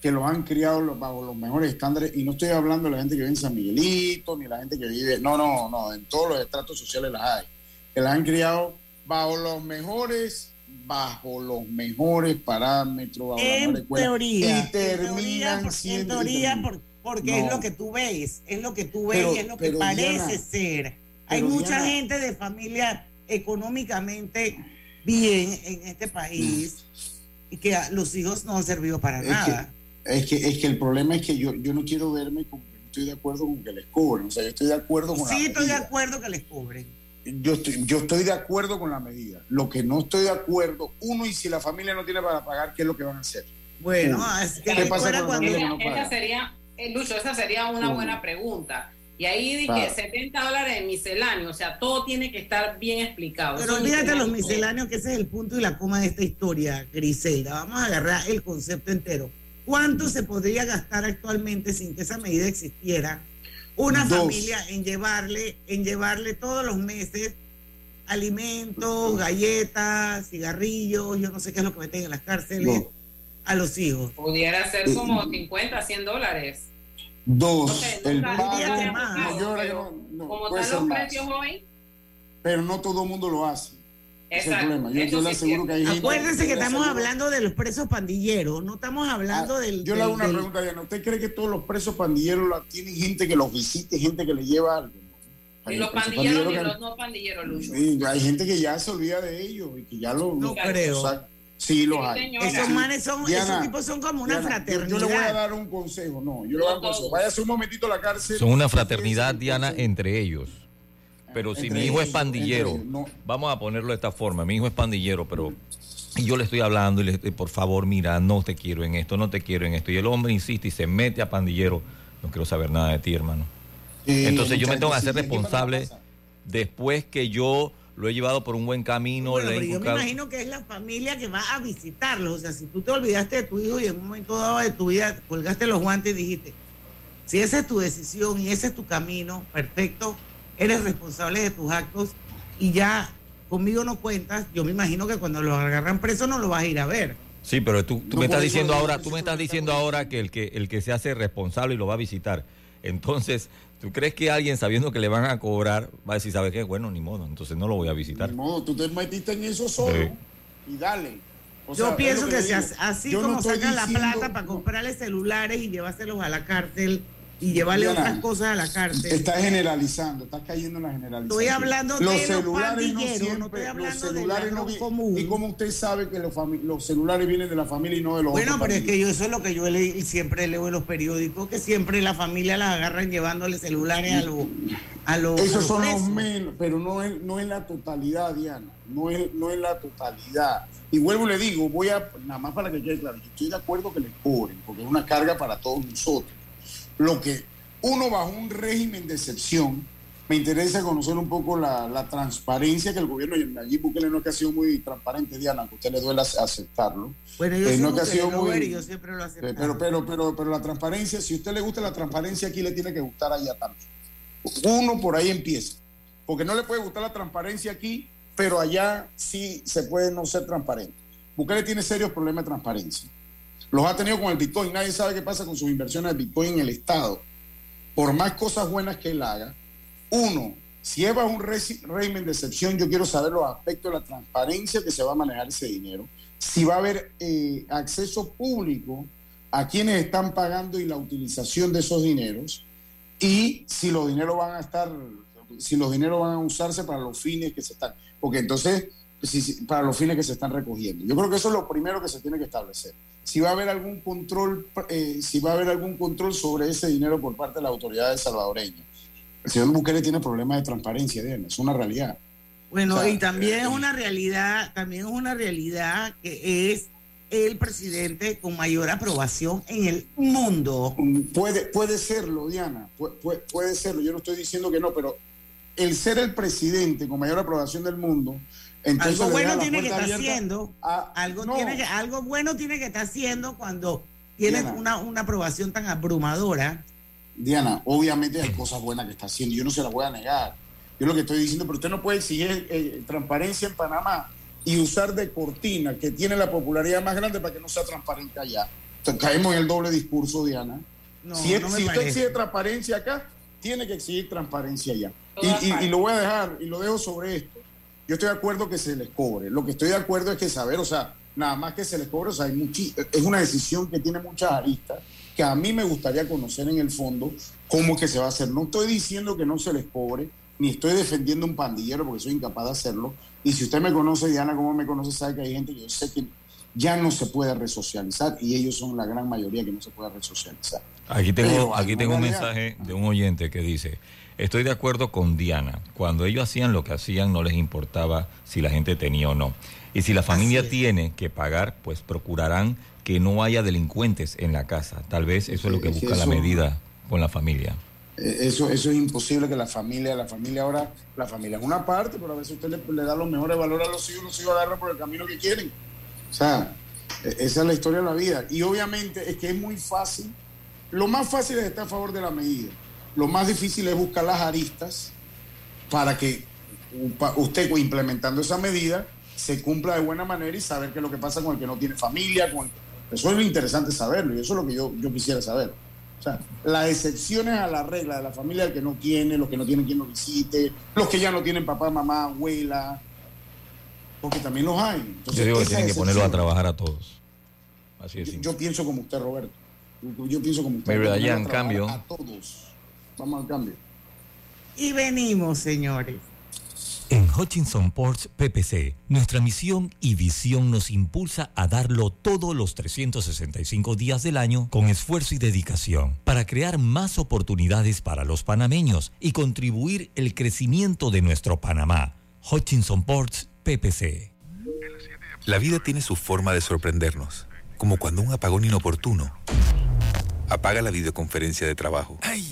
que los han criado bajo los mejores estándares y no estoy hablando de la gente que vive en San Miguelito ni la gente que vive, no, no, no, en todos los estratos sociales las hay, que las han criado bajo los mejores, bajo los mejores parámetros, bajo la
En
escuela,
teoría,
y terminan
en teoría, por- porque es lo que tú ves, es lo que tú ves
Pero-
y es lo que parece
Diana,
ser. Hay mucha
Diana-
gente de familia económicamente bien en este país y que los hijos no han servido para nada.
que, es, que, es que el problema es que yo, yo no quiero verme no estoy de acuerdo con que les cobren. O sea, yo estoy de acuerdo con la
Sí, estoy de
medida.
acuerdo que les cobren.
Yo estoy, yo estoy de acuerdo con la medida. Lo que no estoy de acuerdo, uno, y si la familia no tiene para pagar, ¿qué es lo que van a hacer?
Bueno,
Uno.
así que
¿Qué pasa con
cuando-
que no
Esa sería, eh, Lucho, esa sería una buena pregunta. Y ahí dije
Claro.
70 dólares de misceláneo, o sea, todo tiene que estar bien explicado.
Pero olvídate los misceláneos, que ese es el punto y la coma de esta historia, Griselda. Vamos a agarrar el concepto entero. ¿Cuánto se podría gastar actualmente sin que esa medida existiera? Una
Dos.
familia en llevarle, en llevarle todos los meses alimentos, galletas, cigarrillos, yo no sé qué es lo que meten en las cárceles, a los hijos.
Pudiera ser como 50, 100 dólares.
Dos, el pago. No,
como están los precios hoy,
Pero no todo el mundo lo hace. Ese es el
exacto.
problema. Yo,
eso
yo le
sí es
aseguro que hay gente.
Acuérdense que estamos hablando de los presos pandilleros, no estamos hablando
Ah,
del...
Yo le hago una
del-
pregunta, Diana. ¿Usted cree que todos los presos pandilleros la, tienen gente que los visite, gente que le lleva algo?
Ni
Hay
los
presos
pandilleros ni
que-
los no pandilleros, Lucho.
Sí, hay gente que ya se olvida de ellos y que ya lo.
No
lo-
creo.
o sea, sí, los
Sí,
hay.
señora.
Esos
Sí.
manes son,
Diana,
esos tipos son como una
Diana, yo-
fraternidad.
Yo, le voy a dar un consejo. No, yo le voy a dar un consejo. Váyase un momentito a la cárcel.
Son una fraternidad, Diana, entre ellos. Pero si mi hijo es pandillero,
entre ellos, no.
vamos a ponerlo de esta forma, mi hijo es pandillero, pero y yo le estoy hablando y le estoy, por favor, mira, no te quiero en esto, no te quiero en esto. Y el hombre insiste y se mete a pandillero, no quiero saber nada de ti, hermano.
Sí,
Entonces yo me tengo que hacer responsable después que yo lo he llevado por un buen camino,
Bueno,
le he
pero yo me imagino que es la familia que va a visitarlos. O sea, si tú te olvidaste de tu hijo y en un momento dado de tu vida colgaste los guantes y dijiste, si esa es tu decisión y ese es tu camino, perfecto, eres responsable de tus actos y ya conmigo no cuentas, yo me imagino que cuando los agarran preso no lo vas a ir a ver.
Sí, pero tú, tú
No,
me estás diciendo ahora, tú me estás diciendo ahora que el que el que se hace responsable y lo va a visitar. Entonces, ¿tú crees que alguien sabiendo que le van a cobrar va a decir, ¿sabes qué? Bueno, ni modo, entonces no lo voy a visitar.
Ni modo, tú te metiste en eso solo
Sí.
y dale. O
yo
sea,
pienso que, as- así
Yo
como sacan la plata para comprarle celulares y llevárselos a la cárcel, y llevarle
Diana,
otras cosas a la cárcel.
Estás generalizando, estás cayendo en la generalización.
Estoy hablando
los
de los
celulares no
pandilleros, no
los
del
celulares no vi-
común.
¿Y cómo usted sabe que los, los celulares vienen de la familia y no de los
Bueno,
otros
pero es que yo eso es lo que yo leí y siempre leo en los periódicos, que siempre la familia las agarran llevándole celulares a los a los
Esos
los
son los menos, pero no es, no es la totalidad, Diana. No es, no es la totalidad. Y vuelvo y le digo, voy a, nada más para que quede claro, yo estoy de acuerdo que les cobren, porque es una carga para todos nosotros. Lo que uno bajo un régimen de excepción, me interesa conocer un poco la, la transparencia que el gobierno, y allí Bukele no que ha sido muy transparente, Diana, aunque a usted le duele ac- aceptarlo.
Bueno, yo
Eh, no que ha sido muy-
yo siempre lo acepto.
pero, pero, pero, pero la transparencia, si a usted le gusta la transparencia aquí, le tiene que gustar allá también. Uno por ahí empieza. Porque no le puede gustar la transparencia aquí, pero allá sí se puede no ser transparente. Bukele tiene serios problemas de transparencia. Los ha tenido con el Bitcoin. Nadie sabe qué pasa con sus inversiones de Bitcoin en el Estado. Por más cosas buenas que él haga, uno, si es un régimen de excepción, yo quiero saber los aspectos de la transparencia que se va a manejar ese dinero. Si va a haber eh, acceso público a quienes están pagando y la utilización de esos dineros y si los dineros van a estar, si los dineros van a usarse para los fines que se están, porque entonces, para los fines que se están recogiendo. Yo creo que eso es lo primero que se tiene que establecer. Si va a haber algún control, eh, si va a haber algún control sobre ese dinero por parte de las autoridades salvadoreñas. El señor Bukele tiene problemas de transparencia, Diana, es una realidad.
Bueno,
O sea,
y también es
eh,
una realidad, también es una realidad que es el presidente con mayor aprobación en el mundo.
Puede, puede serlo, Diana, puede, puede, puede serlo. Yo no estoy diciendo que no, pero el ser el presidente con mayor aprobación del mundo, entonces
algo bueno tiene que estar haciendo,
a-
algo
no.
tiene que, algo bueno tiene que estar haciendo cuando tienes
Diana.
una, una aprobación tan abrumadora.
Diana, obviamente hay cosas buenas que está haciendo, yo no se las voy a negar. Yo lo que estoy diciendo, pero usted no puede exigir eh, transparencia en Panamá y usar de cortina, que tiene la popularidad más grande, para que no sea transparente allá. Entonces, caemos en el doble discurso, Diana.
No,
si es-
no me
si usted exige transparencia acá, tiene que exigir transparencia allá. Y, y- y
partes.
lo voy a dejar, y lo dejo sobre esto. Yo estoy de acuerdo que se les cobre. Lo que estoy de acuerdo es que saber, o sea, nada más que se les cobre, o sea, hay muchi- es una decisión que tiene muchas aristas, que a mí me gustaría conocer en el fondo cómo es que se va a hacer. No estoy diciendo que no se les cobre, ni estoy defendiendo un pandillero porque soy incapaz de hacerlo. Y si usted me conoce, Diana, como me conoce, sabe que hay gente que yo sé que ya no se puede resocializar y ellos son la gran mayoría que no se puede resocializar.
Aquí tengo,
Pero
aquí tengo un mensaje de un oyente que dice, estoy de acuerdo con Diana, cuando ellos hacían lo que hacían no les importaba si la gente tenía o no. Y si la familia tiene que pagar, pues procurarán que no haya delincuentes en la casa. Tal vez eso es lo que
Es que
busca la medida con la familia.
Eh, Eso, eso es imposible que la familia, la familia ahora, la familia es una parte, pero a veces usted le, le da los mejores valores a los hijos, los hijos agarran por el camino que quieren. O sea, e- esa es la historia de la vida. Y obviamente es que es muy fácil. Lo más fácil es estar a favor de la medida. Lo más difícil es buscar las aristas para que usted implementando esa medida se cumpla de buena manera y saber qué es lo que pasa con el que no tiene familia. Con el- Eso es lo interesante saberlo y eso es lo que yo, yo quisiera saber. O sea, las excepciones a la regla de la familia, el que no tiene, los que no tienen quien lo visite, los que ya no tienen papá, mamá, abuela, porque también los hay. Entonces,
Yo digo que tienen que ponerlos a trabajar a todos. Así es.
Yo, yo pienso como usted, Roberto. Yo, yo pienso como usted.
Pero allá, en cambio-
A todos. Vamos al cambio.
Y venimos, señores.
En Hutchinson Ports PPC, nuestra misión y visión nos impulsa a darlo todos los 365 días del año con esfuerzo y dedicación para crear más oportunidades para los panameños y contribuir el crecimiento de nuestro Panamá. Hutchinson Ports PPC.
La vida tiene su forma de sorprendernos, como cuando un apagón inoportuno apaga la videoconferencia de trabajo. ¡Ay!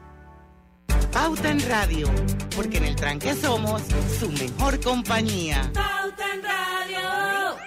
Pauta en Radio, porque en el tranque somos su mejor compañía.
Pauta en Radio.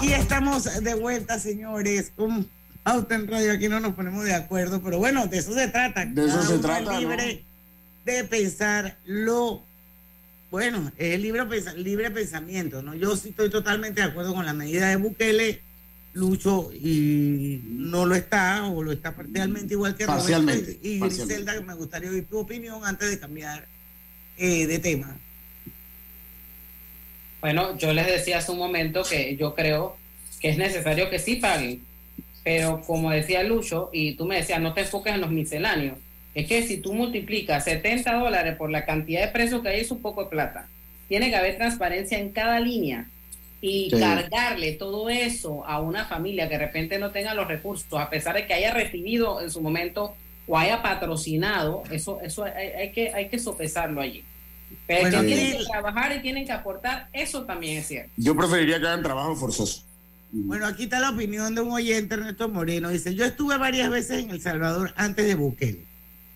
Y estamos de vuelta, señores, con Pauta en Radio. Aquí no nos ponemos de acuerdo, pero bueno, de eso se trata.
De eso
Cada
se trata,
es libre de pensar lo bueno, es libre, pens- libre pensamiento, ¿no? Yo sí estoy totalmente de acuerdo con la medida de Bukele, Lucho, y no lo está, o lo está parcialmente igual que Roberto.
Parcialmente,
Y
parcialmente.
Griselda, me gustaría oír tu opinión antes de cambiar eh, de tema.
Bueno, yo les decía hace un momento que yo creo que es necesario que sí paguen, pero como decía Lucho, y tú me decías, no te enfoques en los misceláneos, es que si tú multiplicas 70 dólares por la cantidad de precios que hay, es un poco de plata. Tiene que haber transparencia en cada línea y
Sí.
cargarle todo eso a una familia que de repente no tenga los recursos, a pesar de que haya recibido en su momento o haya patrocinado, eso, eso hay, hay que, hay que sopesarlo allí. Pero
Bueno,
que tienen que trabajar y tienen que aportar, eso también es cierto.
Yo preferiría que hagan trabajo forzoso.
Bueno, aquí está la opinión de un oyente, Ernesto Moreno. Dice, yo estuve varias veces en El Salvador antes de Bukele.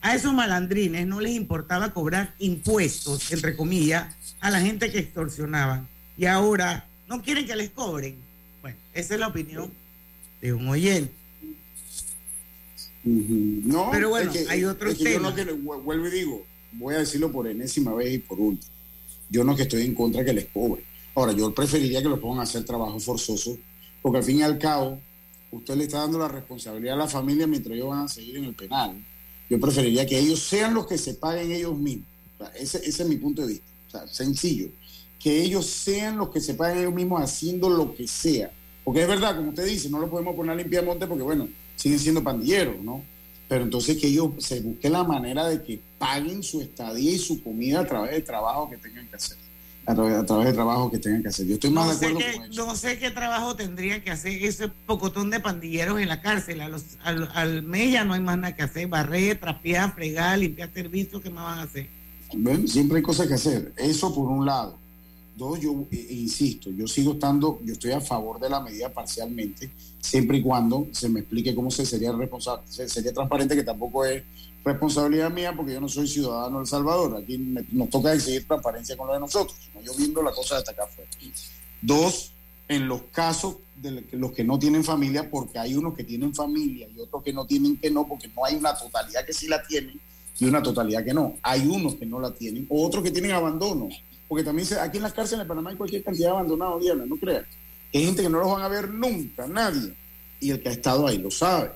A esos malandrines no les importaba cobrar impuestos, entre comillas, a la gente que extorsionaban. Y ahora no quieren que les cobren. Bueno, esa es la opinión de un oyente.
No,
Pero bueno,
es que-
hay otros
es que yo no
temas.
que vuelvo y digo, voy a decirlo por enésima vez y por último. Yo no que estoy en contra que les cobre. Ahora, yo preferiría que lo pongan a hacer trabajo forzoso, porque al fin y al cabo, usted le está dando la responsabilidad a la familia mientras ellos van a seguir en el penal. Yo preferiría que ellos sean los que se paguen ellos mismos. Ese, ese es mi punto de vista. O sea, sencillo. Que ellos sean los que se paguen ellos mismos haciendo lo que sea. Porque es verdad, como usted dice, no lo podemos poner a monte porque, bueno, siguen siendo pandilleros, ¿no? Pero entonces que ellos se busquen la manera de que paguen su estadía y su comida a través del trabajo que tengan que hacer. A través, a través del trabajo que tengan que hacer. Yo estoy más
No
de acuerdo
qué,
con eso.
no sé qué trabajo tendría que hacer ese pocotón de pandilleros en la cárcel. A los, al, al mes ya no hay más nada que hacer. Barrer, trapear, fregar, limpiar servicios. ¿Qué más van a hacer?
Bueno, siempre hay cosas que hacer. Eso por un lado. Dos, yo eh, insisto, yo sigo estando, yo estoy a favor de la medida parcialmente, siempre y cuando se me explique cómo se sería responsable, se- sería transparente, que tampoco es responsabilidad mía, porque yo no soy ciudadano de El Salvador. Aquí me- nos toca exigir transparencia con lo de nosotros, no yo viendo la cosa hasta acá afuera. Dos, en los casos de los que no tienen familia, porque hay unos que tienen familia y otros que no tienen que no, porque no hay una totalidad que sí la tienen, y una totalidad que no. Hay unos que no la tienen, otros que tienen abandono. Porque también aquí en las cárceles de Panamá hay cualquier cantidad de abandonados, Diana, no creas. Hay gente que no los van a ver nunca, nadie. Y el que ha estado ahí lo sabe.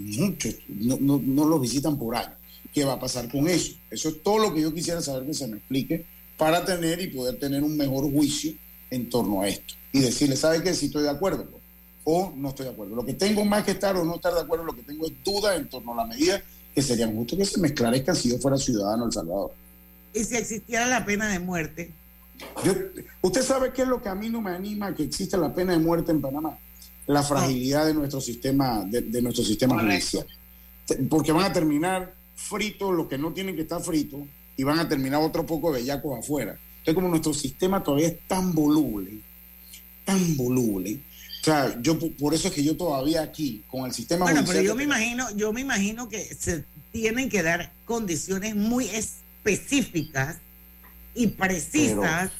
Muchos no, no, no los visitan por años. ¿Qué va a pasar con eso? Eso es todo lo que yo quisiera saber que se me explique para tener y poder tener un mejor juicio en torno a esto. Y decirle, ¿sabe qué? Si estoy de acuerdo o no estoy de acuerdo. Lo que tengo más que estar o no estar de acuerdo, lo que tengo es duda en torno a la medida que sería justo que se me esclarezca si yo fuera ciudadano El Salvador.
Y si existiera la pena de muerte.
Yo- ¿Usted sabe qué es lo que a mí no me anima que exista la pena de muerte en Panamá? La fragilidad de nuestro sistema, de, de nuestro sistema judicial. Porque van a terminar fritos los que no tienen que estar fritos y van a terminar otro poco de bellacos afuera. Entonces, como nuestro sistema todavía es tan voluble, tan voluble, o sea, yo por- eso es que yo todavía aquí, con el sistema
Bueno,
judicial
pero yo me imagino, yo me imagino que se tienen que dar condiciones muy específicas y precisas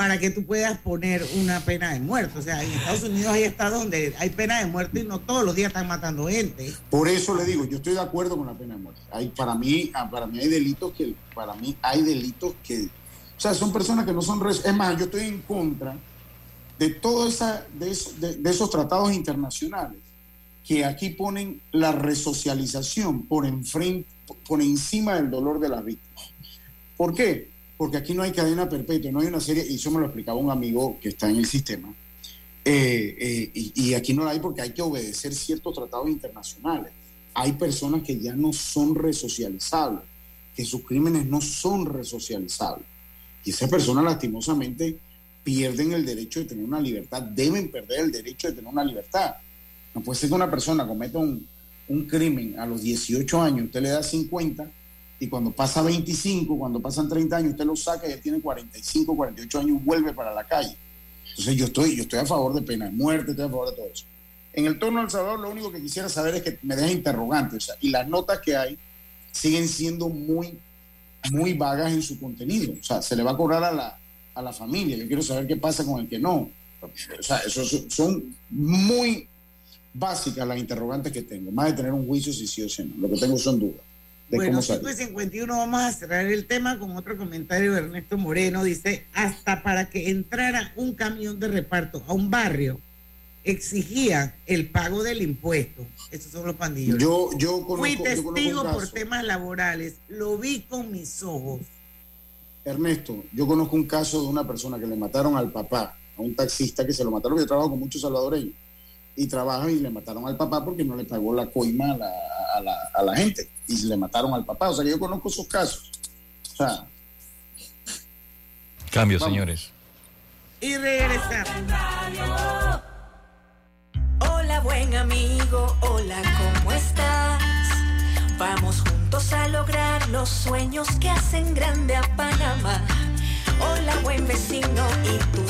para que tú puedas poner una pena de muerte. O sea, en Estados Unidos hay estados donde hay pena de muerte y no todos los días están matando gente.
Por eso le digo, yo estoy de acuerdo con la pena de muerte. Hay, para, mí, ah, para mí hay delitos que, para mí hay delitos que, o sea, son personas que no son, es más, yo estoy en contra de todo esa, de, eso- de- esos tratados internacionales que aquí ponen la resocialización por encima del dolor de las víctimas. ¿Por qué? Porque aquí no hay cadena perpetua, no hay una serie, y eso me lo explicaba un amigo que está en el sistema, eh, eh, y, aquí no la hay porque hay que obedecer ciertos tratados internacionales. Hay personas que ya no son resocializables, que sus crímenes no son resocializables. Y esas personas lastimosamente pierden el derecho de tener una libertad, deben perder el derecho de tener una libertad. No puede ser que una persona cometa un, un crimen a los 18 años, usted le da 50 y cuando pasa 25, cuando pasan 30 años, usted lo saca y ya tiene 45, 48 años vuelve para la calle. Entonces yo estoy, yo estoy a favor de pena de muerte, estoy a favor de todo eso. En el torno al Salvador, lo único que quisiera saber es que me deje interrogante, o sea, y las notas que hay siguen siendo muy, muy vagas en su contenido. O sea, se le va a cobrar a la, a la familia. Yo quiero saber qué pasa con el que no. O sea, eso son muy básicas las interrogantes que tengo. Más de tener un juicio si sí o si no. Lo que tengo son dudas de
Bueno,
cómo salir.
551 vamos a cerrar el tema con otro comentario de Ernesto Moreno. Dice, hasta para que entrara un camión de reparto a un barrio, exigía el pago del impuesto. Esos son los pandilleros.
Yo, yo conozco,
Fui
yo
testigo por
caso.
temas laborales, lo vi con mis ojos.
Ernesto, yo conozco un caso de una persona que le mataron al papá, a un taxista que se lo mataron. Yo trabajo con muchos salvadoreños y trabajan y le mataron al papá porque no le pagó la coima a la, a la, a la gente y le mataron al papá. O sea que yo conozco esos casos. O sea,
Cambio,
Vamos.
señores.
Y regresamos.
Hola buen amigo, hola, ¿cómo estás? Vamos juntos a lograr los sueños que hacen grande a Panamá. Hola buen vecino y tus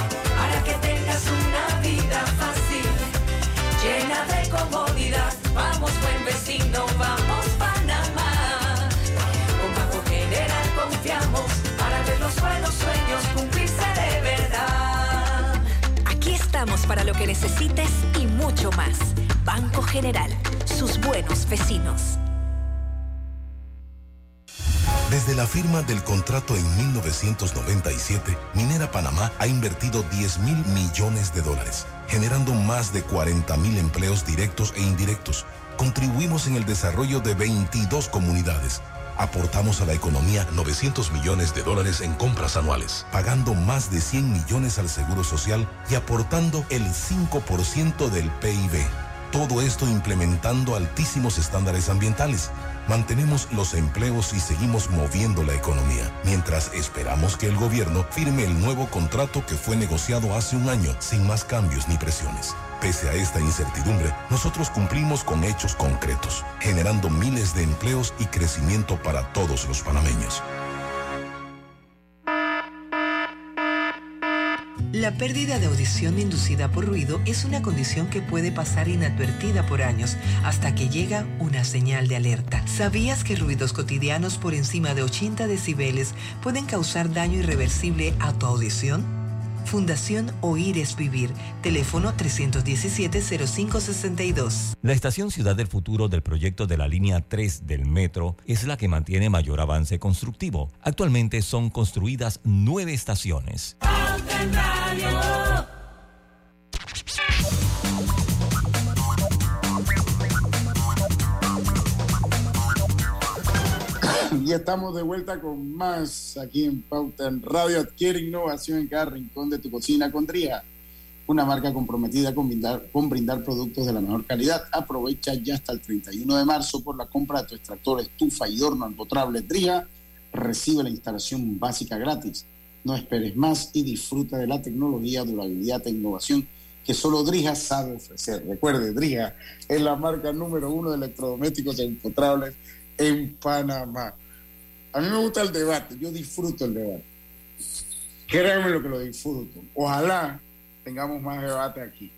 Para
lo que necesites y mucho más. Banco General, sus buenos vecinos.
Desde la firma del contrato en 1997, Minera Panamá ha invertido 10 mil millones de dólares, generando más de 40 mil empleos directos e indirectos. Contribuimos en el desarrollo de 22 comunidades. Aportamos a la economía 900 millones de dólares en compras anuales, pagando más de 100 millones al Seguro Social y aportando el 5% del PIB. Todo esto implementando altísimos estándares ambientales. Mantenemos los empleos y seguimos moviendo la economía, mientras esperamos que el gobierno firme el nuevo contrato que fue negociado hace un año sin más cambios ni presiones. Pese a esta incertidumbre, nosotros cumplimos con hechos concretos, generando miles de empleos y crecimiento para todos los panameños.
La pérdida de audición inducida por ruido es una condición que puede pasar inadvertida por años hasta que llega una señal de alerta. ¿Sabías que ruidos cotidianos por encima de 80 decibeles pueden causar daño irreversible a tu audición? Fundación Oír es Vivir. Teléfono 317-0562.
La estación Ciudad del Futuro del proyecto de la línea 3 del metro es la que mantiene mayor avance constructivo. Actualmente son construidas nueve estaciones. (laughs)
Ya estamos de vuelta con más aquí en Pauta en Radio. Adquiere innovación en cada rincón de tu cocina con Drija, una marca comprometida con brindar, con brindar productos de la mejor calidad. Aprovecha ya hasta el 31 de marzo por la compra de tu extractor, estufa y horno empotrable Drija. Recibe la instalación básica gratis. No esperes más y disfruta de la tecnología, durabilidad e innovación que solo Drija sabe ofrecer. Recuerde, Drija es la marca número uno de electrodomésticos empotrables en Panamá. A mí me gusta el debate, yo disfruto el debate. Créanme lo que lo disfruto. Ojalá tengamos más debate aquí.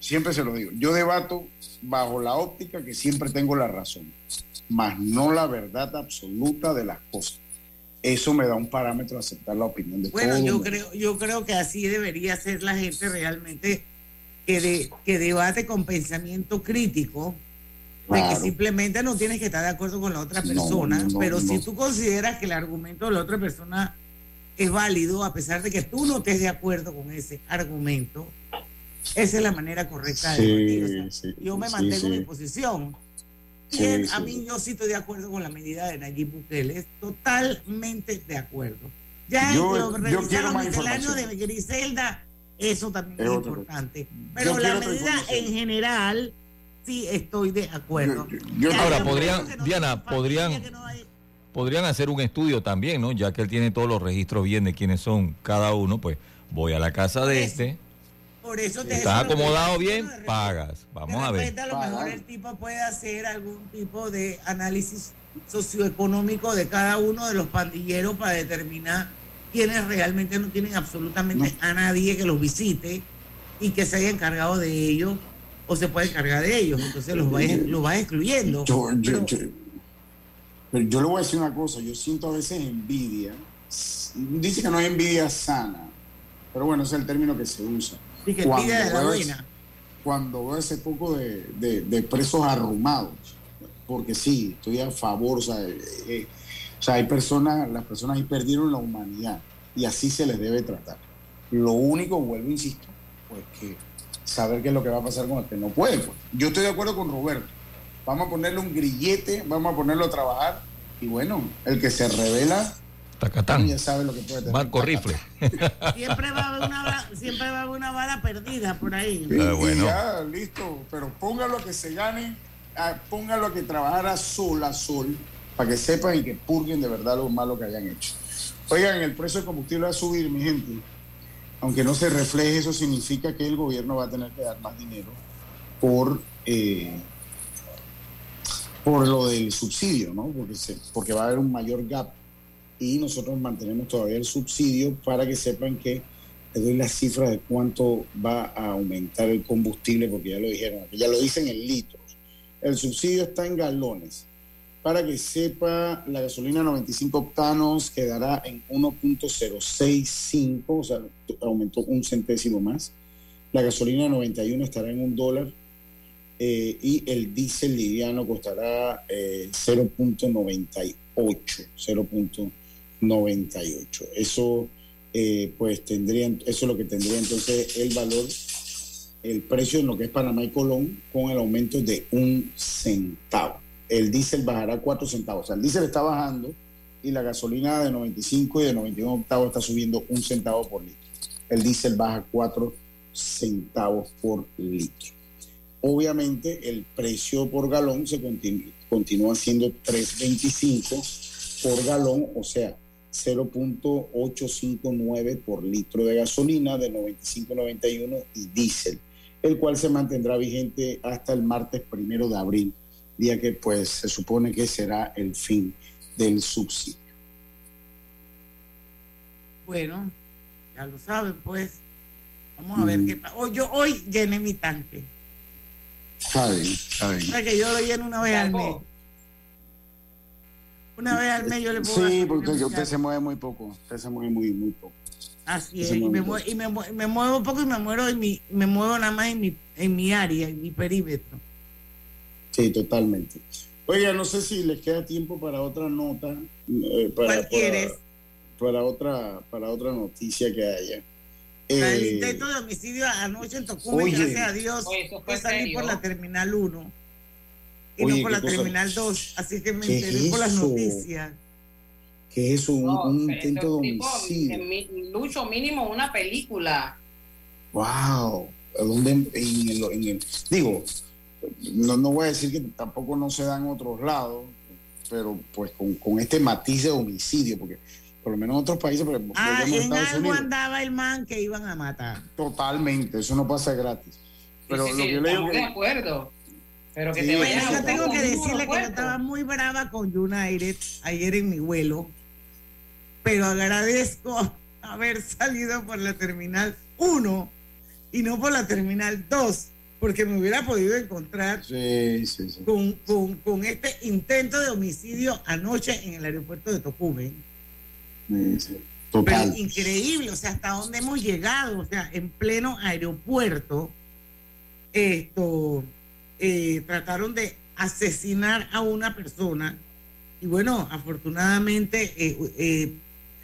Siempre se lo digo. Yo debato bajo la óptica que siempre tengo la razón, mas no la verdad absoluta de las cosas. Eso me da un parámetro a aceptar la opinión de
Bueno,
todo
yo
mundo.
creo, yo creo que así debería ser la gente realmente que, de, que debate con pensamiento crítico, de que
Claro.
simplemente no tienes que estar de acuerdo con la otra
No,
persona,
no,
pero si
no.
tú consideras que el argumento de la otra persona es válido, a pesar de que tú no estés de acuerdo con ese argumento, esa es la manera correcta de
Sí,
debatir. O sea,
sí,
yo me
sí,
mantengo en mi posición. Y él- a mí yo sí estoy de acuerdo con la medida de Nayib Bukele, es totalmente de acuerdo. Ya
Yo-
lo
yo quiero más
misceláneos
información.
de Griselda, eso también
Es
es, importante.
Yo
Pero la
quiero otra
medida en general, sí estoy de acuerdo.
Ahora, podrían, Diana, podrían, podrían hacer un estudio también, ¿no? Ya que él tiene todos los registros bien de quiénes son cada uno, pues voy a la casa de este,
Por eso te
está
eso es lo que-
acomodado bien, pagas. Vamos a
de
ver.
repente, a lo mejor el tipo puede hacer algún tipo de análisis socioeconómico de cada uno de los pandilleros para determinar quiénes realmente no tienen absolutamente a nadie que los visite y que se haya encargado de ellos o se puede encargar de ellos. Entonces los va, los va excluyendo.
Yo,
Pero-
yo- pero yo le voy a decir una cosa, yo siento a veces envidia. Dice que no hay envidia sana, pero bueno, ese es el término que se usa.
Sí, que envidia de la
cuando veo ese poco de, de- de presos arrumados, porque sí, estoy a favor, o sea, eh, eh, o sea, hay personas, las personas ahí perdieron la humanidad y así se les debe tratar. Lo único, vuelvo, insisto, pues que saber qué es lo que va a pasar con el que no puede. pues. Yo estoy de acuerdo con Roberto. Vamos a ponerle un grillete, vamos a ponerlo a trabajar y bueno, el que se revela
Tacatán.
ya sabe lo que puede tener.
Marco Rifle. (laughs)
Siempre va a haber una, bala- siempre va a haber una bala perdida por ahí.
Sí,
Ah, bueno.
ya, listo. Pero póngalo a que se gane, ah, póngalo a que trabajara sol a sol, para que sepan y que purguen de verdad lo malo que hayan hecho. Oigan, el precio del combustible va a subir, mi gente. Aunque no se refleje, eso significa que el gobierno va a tener que dar más dinero por, eh, por lo del subsidio, ¿no? Porque, se- porque va a haber un mayor gap y nosotros mantenemos todavía el subsidio para que sepan que les doy las cifras de cuánto va a aumentar el combustible, porque ya lo dijeron, ya lo dicen en litros. El subsidio está en galones. Para que sepa, la gasolina 95 octanos quedará en 1.065, o sea, aumentó un centésimo más. La gasolina 91 estará en un dólar eh, y el diésel liviano costará eh, 0.98, 0.98. Eso eh, pues tendría, eso es lo que tendría entonces el valor, el precio en lo que es Panamá y Colón con el aumento de un centavo. El diésel bajará cuatro centavos. O sea, el diésel está bajando y la gasolina de 95 y de 91 octavos está subiendo un centavo por litro. El diésel baja cuatro centavos por litro. Obviamente el precio por galón se continúa siendo 3.25 por galón, o sea, 0.859 por litro de gasolina de 95-91 y diésel, el cual se mantendrá vigente hasta el martes primero de abril, día que pues se supone que será el fin del subsidio.
Bueno, ya lo saben, pues. Vamos a ver qué pasa. Hoy, yo hoy llené mi tanque.
Está bien, está bien.
O sea que yo lo lleno una vez al mes. Una vez al mes yo le puedo
Sí, porque usted se mueve muy poco. Usted se mueve muy, muy poco.
Así es, y me,
poco.
mue- y me muevo poco y me muero en mi, me muevo nada más en mi, en mi área, en mi perímetro.
Sí, totalmente. Oiga, no sé si les queda tiempo para otra nota. eh, para,
¿Cuál
para-
quieres?
Para otra, para otra noticia que haya.
Para el
Eh,
intento de homicidio anoche en Tocumen,
oye.
gracias a Dios,
Oye, eso
fue
fue
salir
serio.
por la terminal 1 y
Oye,
no por la
cosa-
terminal 2. Así que me
¿Qué
enteré
es
por las noticias.
¿Qué es eso? Un,
No,
un intento de homicidio.
Lucho, mínimo una película.
Wow. ¿A dónde? En el, en el- digo, no, no voy a decir que tampoco no se da en otros lados, pero pues con, con este matiz de homicidio, porque por lo menos en otros países, por ejemplo,
Ah, en
Estados
algo
Unidos,
andaba el man que iban a matar.
totalmente, eso no pasa gratis. Pero
Sí,
lo
sí,
que yo le digo
de acuerdo. Pero que
Sí,
te a
yo tengo que decirle que yo estaba muy brava con United ayer en mi vuelo, pero agradezco (laughs) haber salido por la terminal 1 y no por la terminal 2, porque me hubiera podido encontrar
sí, sí, sí.
con, con- con este intento de homicidio anoche en el aeropuerto de Tocumen.
Sí.
Pero
Total.
increíble, o sea, hasta dónde hemos llegado, o sea, en pleno aeropuerto, esto, eh, trataron de asesinar a una persona y bueno, afortunadamente eh, eh,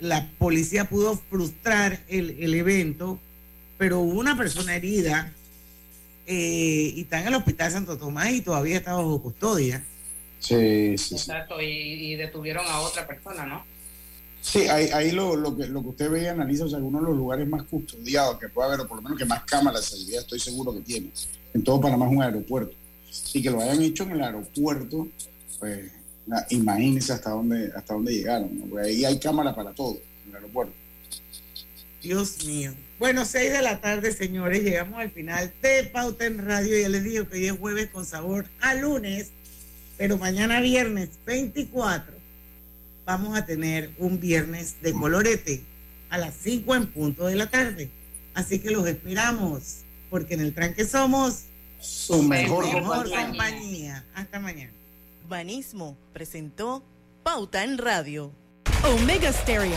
la policía pudo frustrar el, el evento, pero hubo una persona herida eh, y está en el hospital Santo Tomás y todavía está bajo custodia.
Sí, sí, sí.
Exacto, y, y detuvieron a otra persona, ¿no?
Sí, ahí, ahí lo, lo, que, lo que usted ve y analiza, o sea, uno de los lugares más custodiados que puede haber, o por lo menos que más cámaras de seguridad estoy seguro que tiene. En todo Panamá es un aeropuerto. Y que lo hayan hecho en el aeropuerto, pues na- imagínense hasta dónde, hasta dónde llegaron. ¿no? Porque ahí hay cámaras para todo en el aeropuerto.
Dios mío. Bueno, seis de la tarde, señores, llegamos al final de Pauta en Radio. Ya les digo que hoy es jueves con sabor a lunes, pero mañana viernes 24 vamos a tener un viernes de colorete a las 5 en punto de la tarde. Así que los esperamos, porque en el tranque somos
Su mejor
compañía.
compañía.
Hasta mañana.
Banismo presentó Pauta en Radio.
Omega Stereo.